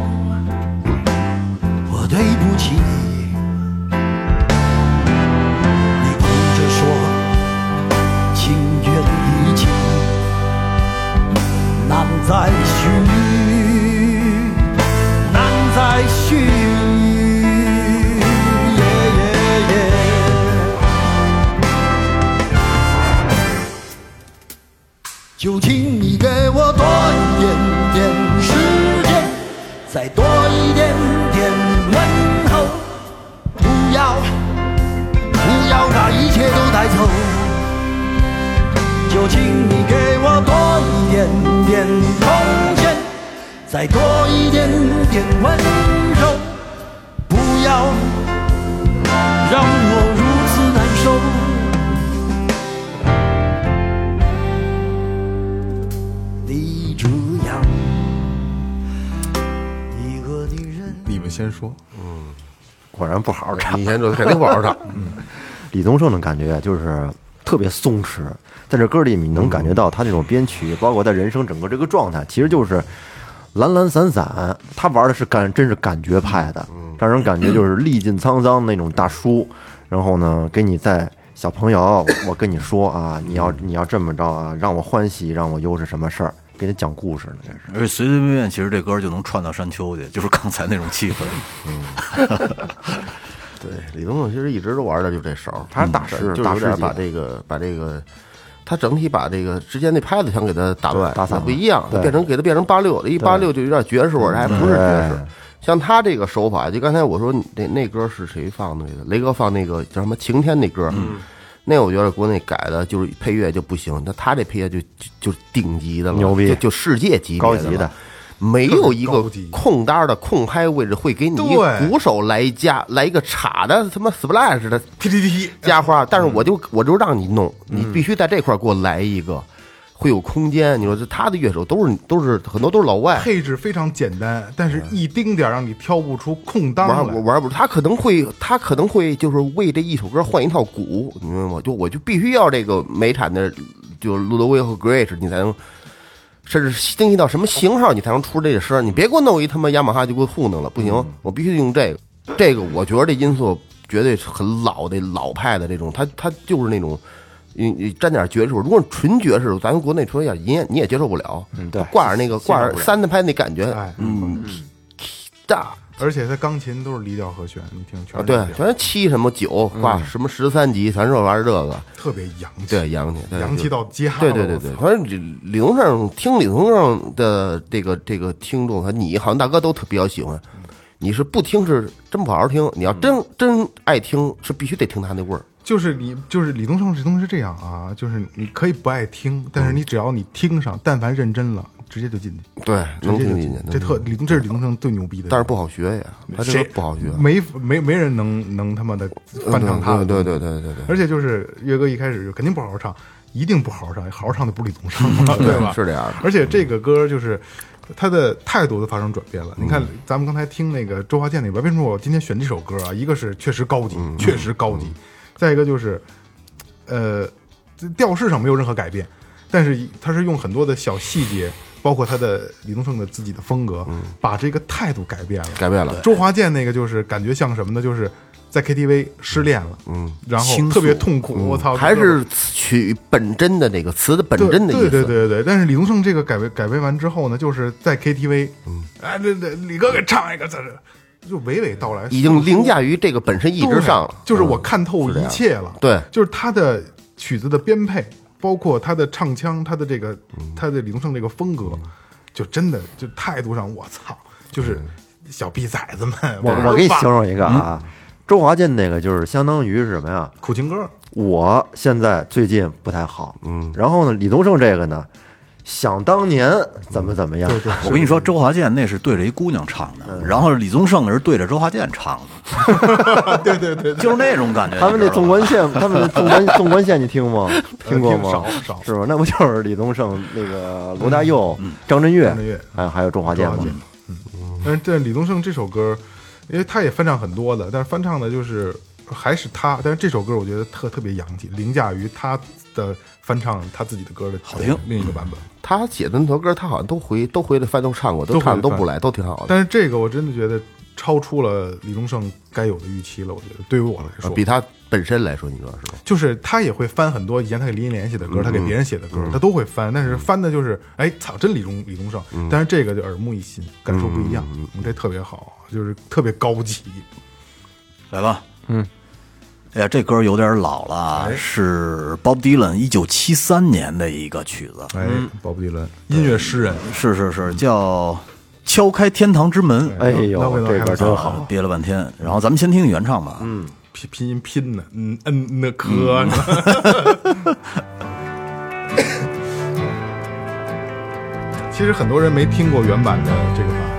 不好好唱。你先说，肯定不好好唱。李宗盛的感觉就是特别松弛，在这歌里你能感觉到他这种编曲，包括他人生整个这个状态，其实就是懒懒散散。他玩的是感，真是感觉派的，让人感觉就是历尽沧桑那种大叔。然后呢，给你在小朋友，我跟你说啊，你要你要这么着啊，让我欢喜，让我忧是什么事儿，给你讲故事呢，这是。而且随随便便，其实这歌就能串到山丘去，就是刚才那种气氛。对，李宗盛其实一直都玩的就这手，他是大师就是把这个把这个，他整体把这个之前那拍子想给他打乱，打散不一样，对变成给他变成八六，一八六就有点爵士味儿，还不是爵士。像他这个手法，就刚才我说那那歌是谁放的？那个雷哥放那个叫什么晴天那歌，嗯那我觉得国内改的就是配乐就不行，那他这配乐就就就顶级的了，牛逼就就世界级别高级的了。没有一个空单的空拍位置会给你鼓手来一加来一个叉的他妈 splash 的 T T T 加花，但是我就我就让你弄，你必须在这块儿给我来一个，会有空间。你说这他的乐手都是都是很多都是老外，配置非常简单，但是一丁点儿让你挑不出空当来。玩玩不，他可能会他可能会就是为这一首歌换一套鼓，你明白吗？就我就必须要这个美产的，就路德威和 Grace，你才能。甚至精细到什么型号，你才能出这个声？你别给我弄一他妈雅马哈就给我糊弄了，不行，我必须用这个。这个我觉得这音色绝对是很老的老派的这种，它它就是那种，你你沾点爵士。如果纯爵士，咱国内说要你也你也接受不了。嗯对挂着那个挂着三的拍那感觉哎，嗯，大。而且他钢琴都是离调和弦，你听全啊，对全是七什么九挂什么十三级，全是玩这个，特别洋气，对，洋气，对洋气到家了。对对对对，反正李李宗盛听李宗盛的这个这个听众，你好像大哥都特比较喜欢。你是不听是真不好好听，你要真真爱听是必须得听他那味儿。就是你就是李宗盛这东西是这样啊，就是你可以不爱听，但是你只要你听上，但凡认真了，直接就进去，对，能直接就听进去，这特这是李宗盛最牛逼的，但是不好学呀，他这谁不好学。没没没人能能他妈的翻唱他对对对对对对，而且就是岳哥一开始就肯定不好好唱，一定不好好唱，好好唱的不是李宗盛嘛，对吧？是这样的而且这个歌就是他的态度都发生转变了。你看，咱们刚才听那个周华健那边，为什么我今天选这首歌啊？一个是确实高级，确实高级；再一个就是，呃，调式上没有任何改变，但是他是用很多的小细节。包括他的李宗盛的自己的风格，把这个态度改变了。改变了。周华健那个就是感觉像什么呢？就是在 KTV 失恋了，嗯，然后特别痛苦。我操，还是取本真的那个词的本真的意思。对对对对对。但是李宗盛这个改编改编完之后呢，就是在 KTV，嗯，哎，这这李哥给唱一个，这这就娓娓道来，已经凌驾于这个本身意志上了。就是我看透一切了。对就是他的曲子的编配，包括他的唱腔，他的这个嗯。他的李宗盛这个风格，就真的就态度上，我操，就是小逼崽子们，我我给你形容一个啊，周华健那个就是相当于是什么呀？苦情歌，我现在最近不太好，嗯，然后呢，李宗盛这个呢，想当年怎么怎么样，对对，我跟你说，周华健那是对着一姑娘唱的，然后李宗盛是对着周华健唱的，对对对，就是那种感觉。他们那纵贯线，他们那纵贯 纵贯线你听吗？听过吗？少少是吧？那不就是李宗盛、那个罗大佑、张震岳张震岳，还有还有周华健吗周华？健但是这李宗盛这首歌，因为他也翻唱很多的，但是翻唱的就是还是他，但是这首歌我觉得特特别洋气，凌驾于他的翻唱他自己的歌的好听。另一个版本。他写的那首歌，他好像都回都回来翻都唱过，都都唱的都不赖，都挺好的。但是这个我真的觉得超出了李宗盛该有的预期了，我觉得对于我来说，比他本身来说，你说是吧？就是他也会翻很多以前他给林忆莲写的歌，他给别人写的歌，他都会翻，但是翻的就是哎操，真李宗李宗盛，但是这个就耳目一新，感受不一样，嗯这特别好，就是特别高级。来吧，哎呀，这歌有点老了啊，是 Bob Dylan 一九七三年的一个曲子，哎，，Bob Dylan，音乐诗人，是是是，叫《敲开天堂之门》。哎呦，这歌真好。啊，憋了半天。然后咱们先听听原唱吧。嗯，拼拼音拼的，嗯嗯那科。其实很多人没听过原版的这个版。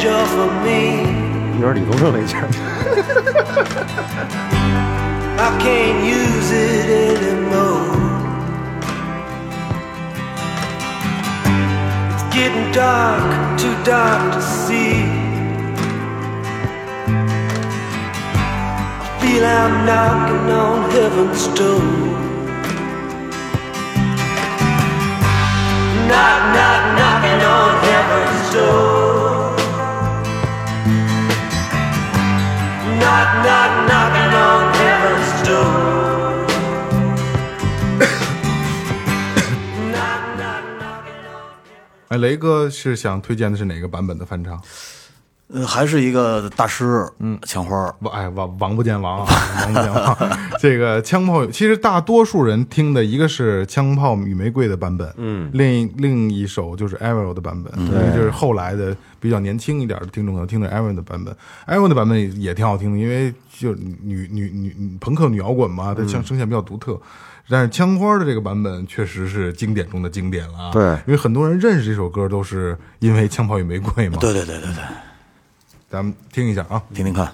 badge off of me. 有点李宗盛那劲儿。 I can't use it anymore. It's getting dark, too dark to see. I feel I'm knocking on heaven's door. Knock, knock, knocking on heaven's door. 哎，雷哥是想推荐的是哪个版本的翻唱？呃，还是一个大师，嗯，枪花儿。王哎王王不见王啊，王不见王。这个枪炮，其实大多数人听的一个是《枪炮与玫瑰》的版本，嗯，另一另一首就是 Avril 的版本，因为就是后来的比较年轻一点的听众可能听的 Avril 的版本，Avril 的版本也挺好听的，因为就女女女女朋克女摇滚嘛，她声声线比较独特。但是枪花的这个版本确实是经典中的经典了啊！对因为很多人认识这首歌都是因为《枪炮与玫瑰》嘛。对对对对对，咱们听一下啊。听听看。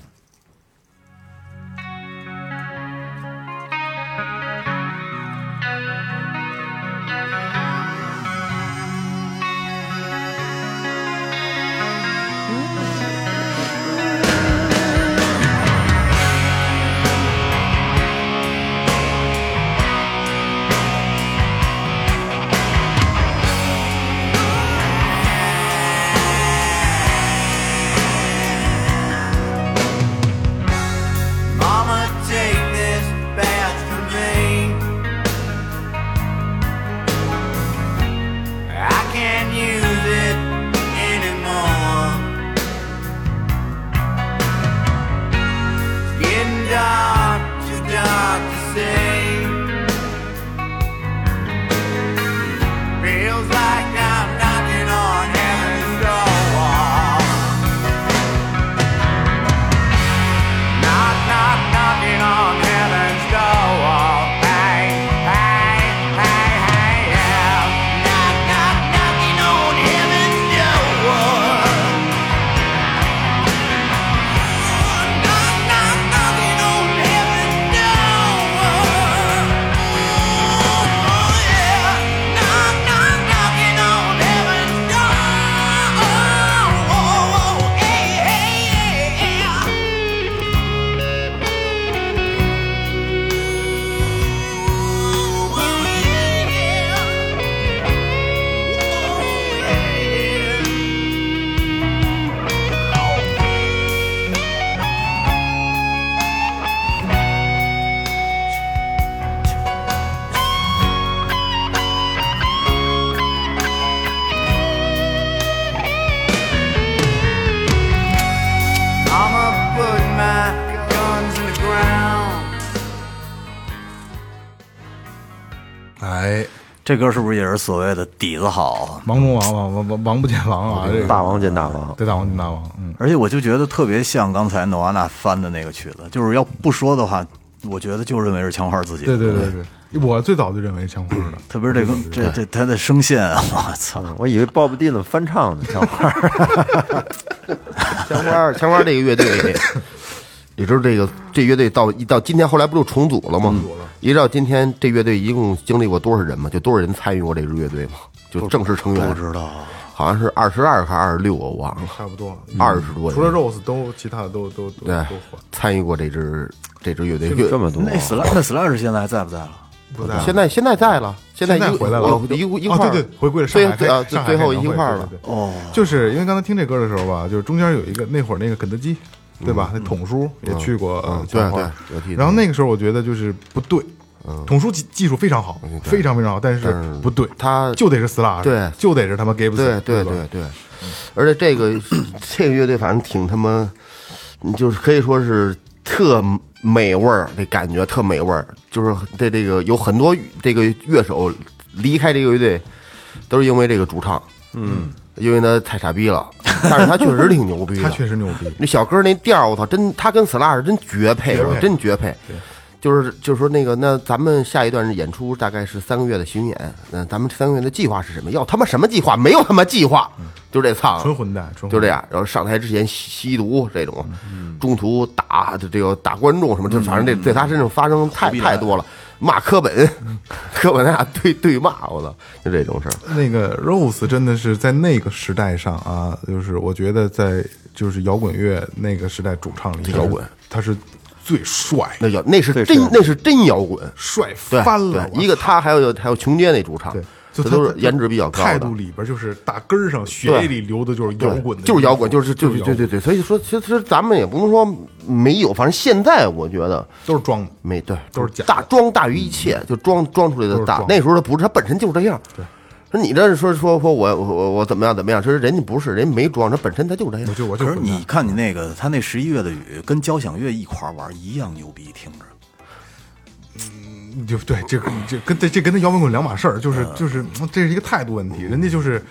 这歌是不是也是所谓的底子好？王中王王王王王不见王啊，这个大王见大王，对大王见大王，嗯，而且我就觉得特别像刚才诺瓦娜翻的那个曲子，就是要不说的话，我觉得就认为是枪花自己。对对对对，我最早就认为是枪花的，特别是这个这这他的声线啊，我操！我以为鲍勃迪伦翻唱的 枪花。枪花，枪花这个乐队，你知道这个这乐队到一到今天，后来不就重组了吗？你知道今天这乐队一共经历过多少人吗？就多少人参与过这支乐队吗？就正式成员？不知道，好像是二十二还是二十六，我忘了，差不多。二十多人。除了 Rose 都其他的都都都对。参与过这支这支乐队，这么多。那 Slash 那 Slash 现在还在不在了？不在了。现在现在在了，现在现在一回来了。有一一块儿。哦对对回归了上海对对啊，开上海最后开一块儿了。哦，就是因为刚才听这歌的时候吧，就是中间有一个那会儿那个肯德基，对吧？那桶叔也去过对对然后那个时候我觉得就是不对，桶叔技技术非常好，非常非常好，但是不对，他就得是 Slash，对。就得是他妈 Gibson，对对对对，而且这个 这个乐队反正挺他妈，就是可以说是特美味儿，这感觉特美味儿。就是这这个有很多这个乐手离开这个乐队，都是因为这个主唱，嗯，因为他太傻逼了，但是他确实挺牛逼的，他确实牛逼。那小哥那调，我操，真他跟 Slash 真绝配，绝配我真绝配。就是就是说那个，那咱们下一段演出大概是三个月的巡演，那咱们三个月的计划是什么？要他妈什么计划？没有他妈计划，就这操，纯混蛋，纯就这样。然后上台之前吸吸毒这种，中途打这个打观众什么，就反正这在他身上发生太太多了，骂科本，科本他俩对对骂，我操，就这种事儿。那个 Rose 真的是在那个时代上啊，就是我觉得在就是摇滚乐那个时代主唱里，摇滚他是最帅，那叫那是真那是真摇滚，帅翻了。对，一个他还有还有琼街那主唱，对，就这他都是颜值比较高的态度里边就是打根儿上血液里流的就是摇滚的，就是摇滚，就是就是对对对，所以说其实咱们也不能说没有，反正现在我觉得都是装的，没对，都是假大装大于一切，就装装出来的大。那时候他不是，他本身就是这样。对，说你这说说说我我我我怎么样怎么样，其实人家不是，人家没装，他本身他就是这样。我就我就可是你看你那个他那十一月的雨跟交响乐一块儿玩一样牛逼，听着。就对，这个这跟这这跟他摇滚滚两码事儿，就是就是这是一个态度问题，人家就是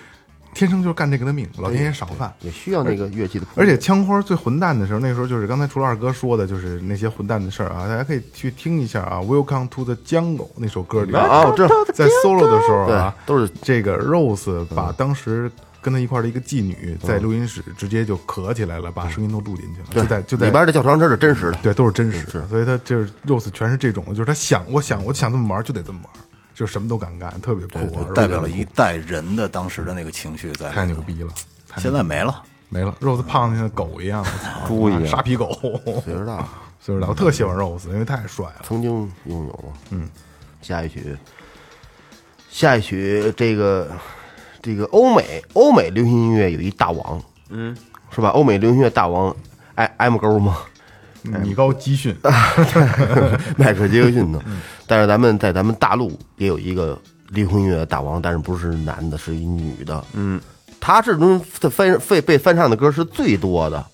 天生就是干这个的命，老天爷赏饭。也需要那个乐器的，而且枪花最混蛋的时候，那时候就是刚才除了二哥说的，就是那些混蛋的事儿啊，大家可以去听一下啊，《Welcome to the Jungle》那首歌里啊我知道在 solo 的时候啊，都是这个 Rose 把当时跟他一块儿的一个妓女在录音室直接就咳起来了，把声音都录进去了，就在就在里边的教堂这是真实的。对，都是真实的，所以他就是 Rose 全是这种，就是他想，我想，我想这么玩就得这么玩，就什么都敢干，特别酷啊，代表了一代人的当时的那个情绪在。太牛逼了，太现在没了。没了，Rose 胖的像狗一样，猪一样。沙皮狗，岁数大，岁数大，我特喜欢 Rose，因为太帅了。曾经拥有过。嗯，下一曲，下一曲，这个这个欧美欧美流行音乐有一大王，嗯，是吧？欧美流行音乐大王，艾 M 勾吗？米高基逊，迈克尔杰克逊呢。但是咱们在咱们大陆也有一个流行音乐大王，但是不是男的，是一女的。嗯，他这种翻被被翻唱的歌是最多的，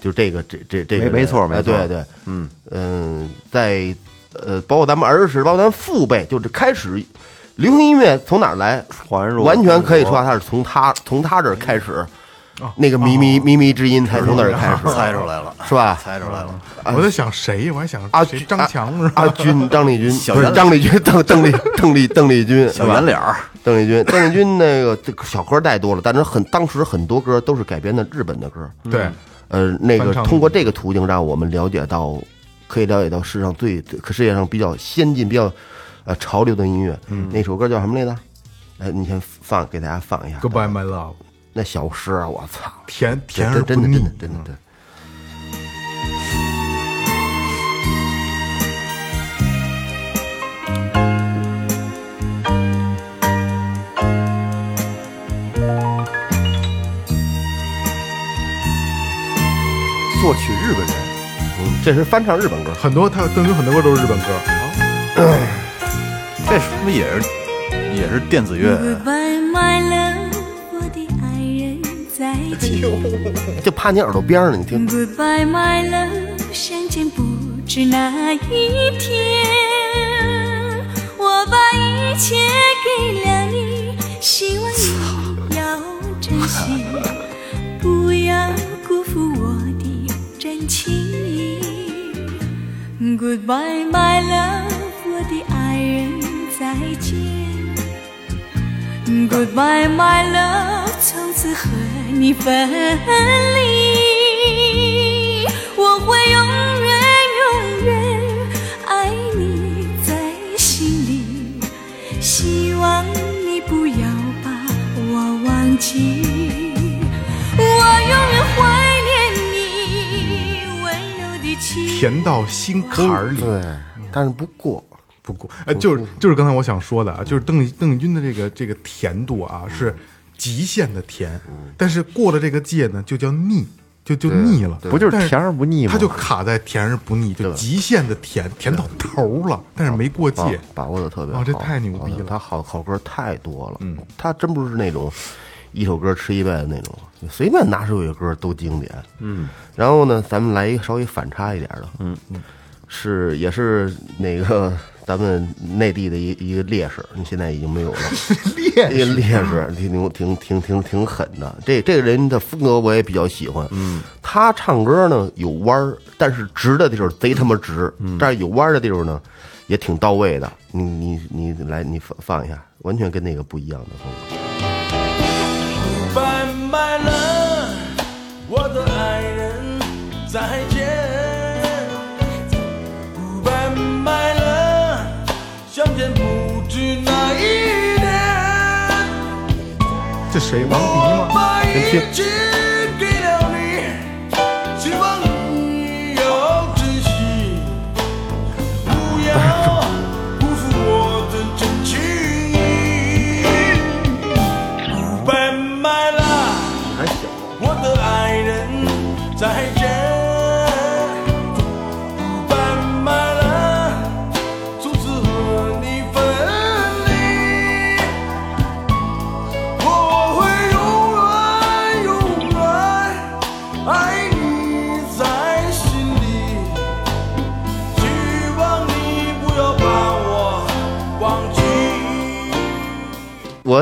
就这个这这这个没没错没错哎对对，嗯嗯，在呃，包括咱们儿时，包括咱们父辈，就是开始流行音乐从哪儿来？传入完全可以说他是从他从他这儿开始，那个靡靡靡靡之音才从那儿开始，猜出来了，是吧？猜出来了。我在想谁，我还想阿谁？张强是吧？阿军、张丽君，不是小张丽君，邓邓丽邓丽邓丽君，小圆脸儿，邓丽君，邓丽君那个这个小歌太多了，但是很当时很多歌都是改编的日本的歌，对，呃，那个通过这个途径让我们了解到，可以了解到世上最可世界上比较先进、比较呃潮流的音乐。嗯那首歌叫什么来着？哎，你先放给大家放一下。Goodbye my love，那小诗啊，我操，甜甜而真不腻真的真的，真的对。作曲日本人，嗯，这是翻唱日本歌，很多他邓军很多歌都是日本歌，这是不是也是也是电子乐？Goodbye, my love，我的爱人再见。就趴你耳朵边上，你听。Goodbye, my love，相见不知哪一天。我把一切给了你，希望你要珍惜，不要辜负我的真情。Goodbye, my love，我的爱人再见。Goodbye, my love，从此和你分离。我会永远永远爱你在心里，希望你不要把我忘记。我永远怀念你温柔的情。甜到心坎儿里。对，但是不过，不过，哎，就是就是刚才我想说的啊，就是邓丽邓丽君的这个这个甜度啊是极限的甜，但是过了这个界呢就叫腻，就就腻了，不就是甜而不腻吗？它就卡在甜而不腻，就极限的甜，甜到头了，但是没过界。把握的特别好，哦这太牛逼了。他好好歌太多了，嗯，他真不是那种一首歌吃一辈子那种，随便拿首一歌都经典，嗯。然后呢，咱们来一个稍微反差一点的，嗯嗯，是也是那个咱们内地的一一个烈士，你现在已经没有了，烈一个烈士，挺牛，挺挺挺挺狠的。这这个人的风格我也比较喜欢，嗯，他唱歌呢有弯儿，但是直的地方贼他妈直，但是有弯的地方呢也挺到位的。你你你来，你放放一下，完全跟那个不一样的风格。水？王迪吗？把一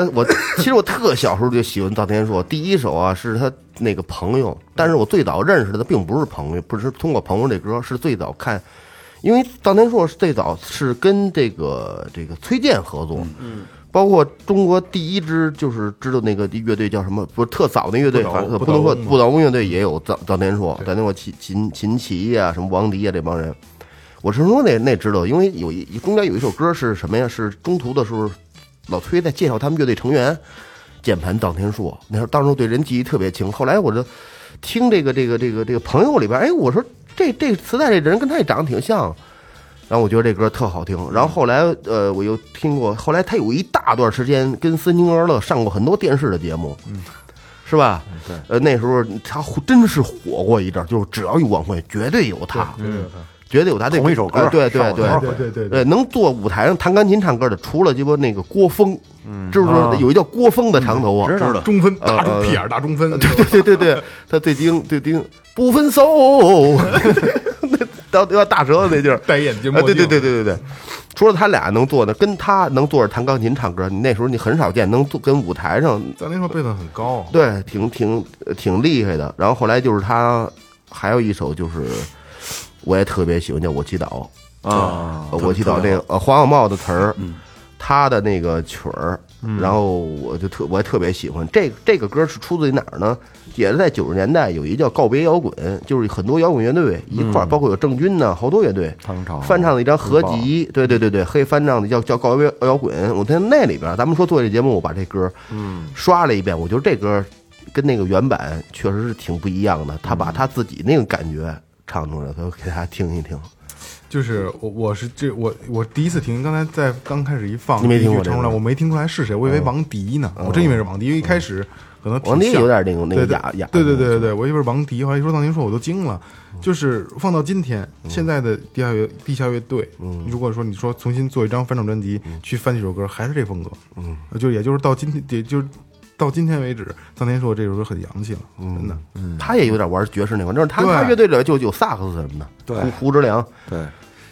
我我其实我特小时候就喜欢赵天硕，第一首啊是他那个朋友，但是我最早认识的并不是朋友，不是通过朋友这歌，是最早看，因为赵天硕是最早是跟这个这个崔健合作，嗯，包括中国第一支就是知道那个乐队叫什么，不是特早那乐队，反正不不能说不倒翁乐队也有赵赵天朔，臧天朔秦秦秦琪呀、什么王迪呀、这帮人。我是说那那知道，因为有一中间有一首歌是什么呀？是中途的时候，老崔在介绍他们乐队成员，键盘当天朔。那时候当时对人记忆特别清。后来我就听这个这个这个这个朋友里边，哎，我说这这磁带这人跟他也长得挺像。然后我觉得这歌特好听。然后后来呃，我又听过，后来他有一大段时间跟森金尔乐上过很多电视的节目，嗯，是吧？对。呃，那时候他真是火过一阵儿，就是只要有晚会，绝对有他。嗯，绝对有他这同一首歌呃对对对对对对对，能坐舞台上弹钢琴唱歌的，除了鸡巴那个郭峰，知不知道啊。有一叫郭峰的长头发？知道中分大屁眼儿大中分，对对对对，他最丁最丁不分手，那到要大舌头那劲儿，戴眼镜啊，对对对对对对，除了他俩能坐的，跟他能坐着弹钢琴唱歌，你那时候你很少见能坐跟舞台上，咱那时候辈分很高，对，挺挺呃挺厉害的。然后后来就是他还有一首就是我也特别喜欢，叫《我祈祷》啊呃我祈祷这个呃黄小茂的词儿，他的那个曲儿，然后我就特我也特别喜欢。这这个歌是出自于哪儿呢？也是在九十年代有一叫告别摇滚，就是很多摇滚乐队一块儿，包括有郑钧呢，好多乐队翻唱。的一张合集，对对对对，黑翻唱的叫叫告别摇滚。我在那里边，咱们说做这节目，我把这歌嗯。刷了一遍，我觉得这歌跟那个原版确实是挺不一样的，他把他自己那个感觉唱出来，都给大家听一听。就是我我是这我我第一次听，刚才在刚开始一放，你没听出来，我没听出来是谁，我以为王迪呢，我真以为是王迪，因为一开始可能有点那种那个对对哑哑对对对对对，我以为是王迪，后来一说到您说我都惊了。就是放到今天，现在的地下乐地下乐队，如果说你说重新做一张翻唱专辑，去翻这首歌，还是这风格，嗯，就也就是到今天，也就是到今天为止，臧天朔这首歌很洋气了，真的，他也有点玩爵士那块儿，就是他他乐队里就有萨克斯什么的，对胡胡之良，对，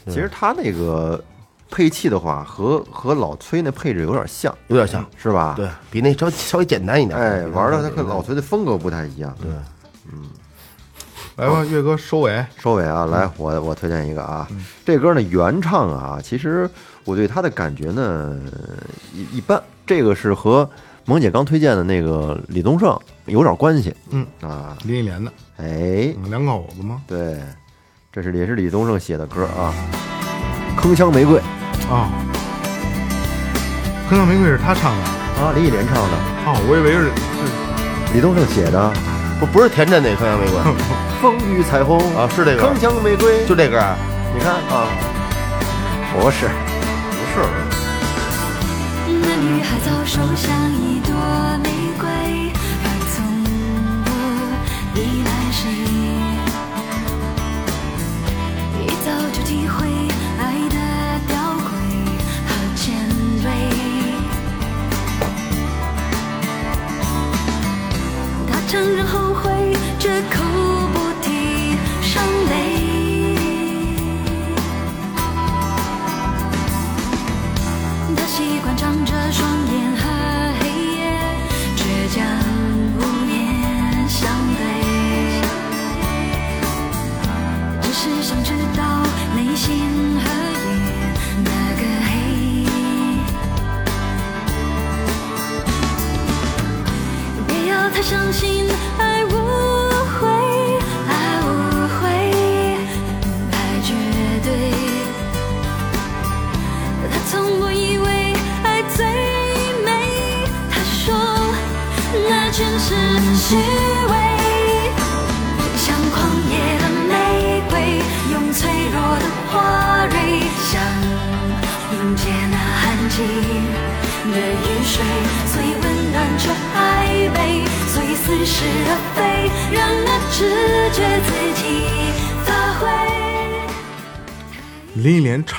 其实他那个配器的话，和和老崔那配置有点像，有点像，是吧？对比那稍稍微简单一点。哎，玩的他跟老崔的风格不太一样。对，嗯。来吧，岳哥收尾，收尾啊，来，我我推荐一个啊，这歌呢原唱啊，其实我对他的感觉呢一一般，这个是和萌姐刚推荐的那个李宗盛有点关系，嗯啊，林忆莲的，哎，嗯两口子吗？对，这是也是李宗盛写的歌啊，《铿锵玫瑰》啊，铿锵玫瑰是他唱的，啊，林忆莲唱的，哦，我以为是是。李宗盛写的，不不是田震那《铿锵玫瑰》风雨彩虹。啊，是这个铿锵玫瑰，就这歌啊，你看啊，不是，女孩早熟像一朵玫瑰，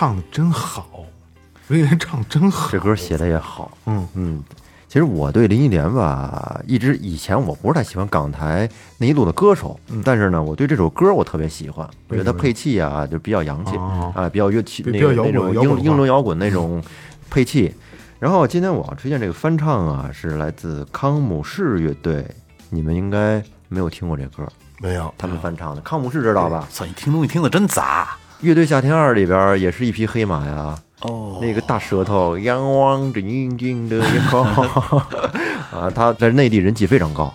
唱的真好，林忆莲唱的真好，这歌写的也好，嗯嗯。其实我对林忆莲吧，一直以前我不是太喜欢港台那一路的歌手，但是呢，我对这首歌我特别喜欢，我觉得它配器啊就比较洋气哦啊，比较乐器那个那种英英伦摇滚那种配器。然后今天我要推荐这个翻唱啊，是来自康姆士乐队，你们应该没有听过这歌，没有，他们翻唱的。康姆士知道吧？操，你听东西听的真杂。乐队夏天二里边也是一匹黑马呀。哦，那个大舌头，仰望着宁静的夜空啊，他在内地人气非常高。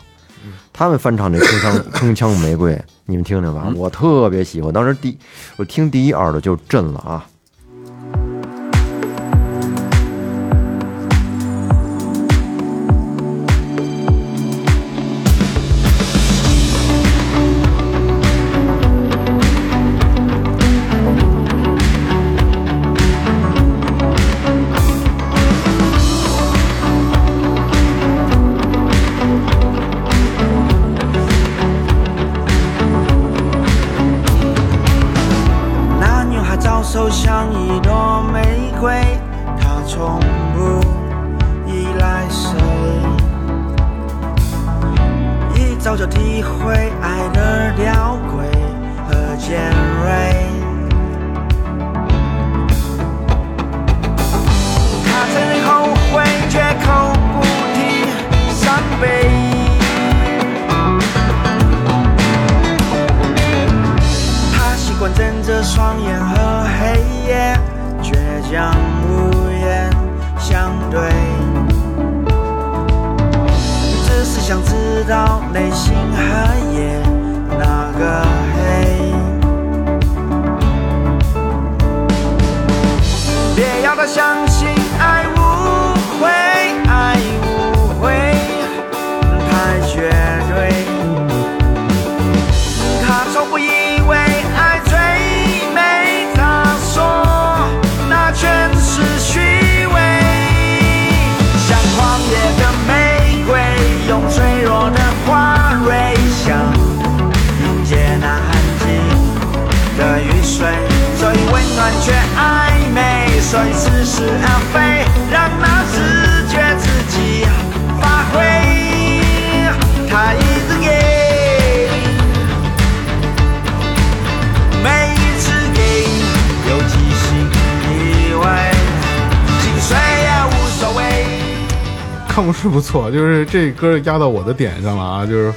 他们翻唱这铿锵 铿锵玫瑰，你们听听吧，我特别喜欢。当时第我听第一耳朵就震了啊！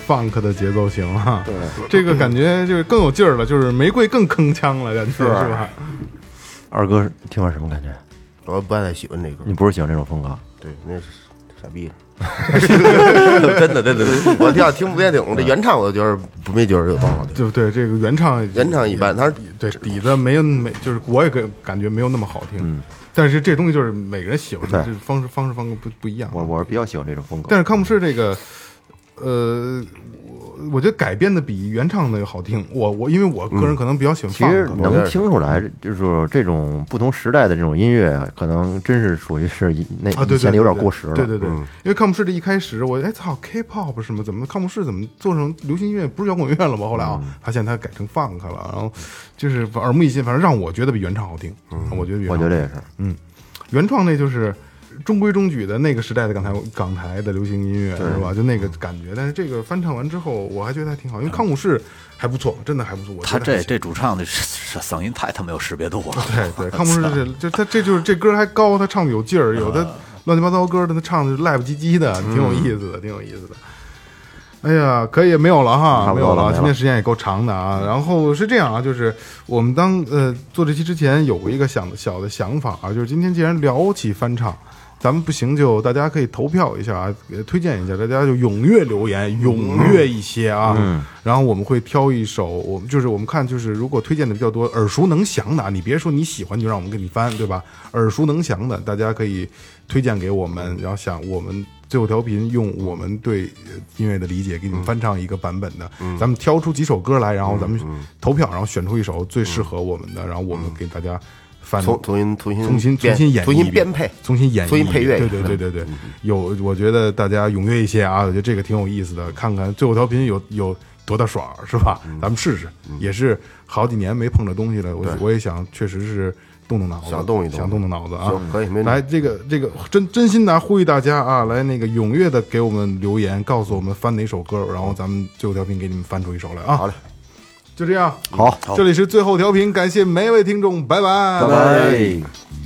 Funk 的节奏型啊，对，这个感觉就是更有劲儿了，就是玫瑰更铿锵了，感觉是吧？二哥听完什么感觉？我不太喜欢这歌。你不是喜欢这种风格？对，那是傻逼。真的，真的，我要听不太懂这原唱，我觉得不没觉得有多好听。对对，这个原唱原唱一般，他对底子没有没，就是我也感感觉没有那么好听。嗯，但是这东西就是每个人喜欢的对这方式方式方格不不一样。我我是比较喜欢这种风格。但是康姆士这个，呃，我我觉得改编的比原唱的好听。我我因为我个人可能比较喜欢放其实能听出来，就是这种不同时代的这种音乐，可能真是属于是以那啊，对对，以前的有点过时了。对对对，嗯因为康姆士这一开始，我哎操，K-pop 什么怎么康姆士怎么做成流行音乐不是摇滚乐了吗？后来啊，发现它改成 funk 了，然后就是耳目一新，反正让我觉得比原唱好听。嗯，我觉得比原唱我觉得也是。原创那就是中规中矩的那个时代的港台港台的流行音乐是吧？就那个感觉。但是这个翻唱完之后，我还觉得还挺好，因为康姆士还不错，真的还不错。我觉他这这主唱的声声音太他妈有识别度了。对对，康姆士这就他这就是这歌还高，他唱的有劲儿，有的乱七八糟歌的他唱的赖不唧唧的，挺有意思的，挺有意思的。哎呀，可以没有了哈，没有了今天时间也够长的啊。然后是这样啊，就是我们当呃做这期之前有过一个想小的想法啊，就是今天既然聊起翻唱，咱们不行就大家可以投票一下啊，呃推荐一下，大家就踊跃留言，踊跃一些啊。嗯。然后我们会挑一首，我们就是我们看就是如果推荐的比较多，耳熟能详的啊，你别说你喜欢就让我们给你翻，对吧？耳熟能详的，大家可以推荐给我们，然后想我们最后调频用我们对呃音乐的理解给你们翻唱一个版本的，咱们挑出几首歌来，然后咱们投票，然后选出一首最适合我们的，然后我们给大家翻重重新重新重新重新演绎重新编配重新演绎，重新配乐对对对对对，有我觉得大家踊跃一些啊，我觉得这个挺有意思的，看看最后调频有有多大爽是吧？嗯。咱们试试，也是好几年没碰这东西了，我我也想确实是动动脑子，想动一动。想动动脑子啊，可以没来，这个这个真真心的呼吁大家啊，来那个踊跃的给我们留言，告诉我们翻哪首歌，然后咱们最后调频给你们翻出一首来啊。好嘞，就这样，好，这里是最后调频，感谢每一位听众，拜拜，拜拜。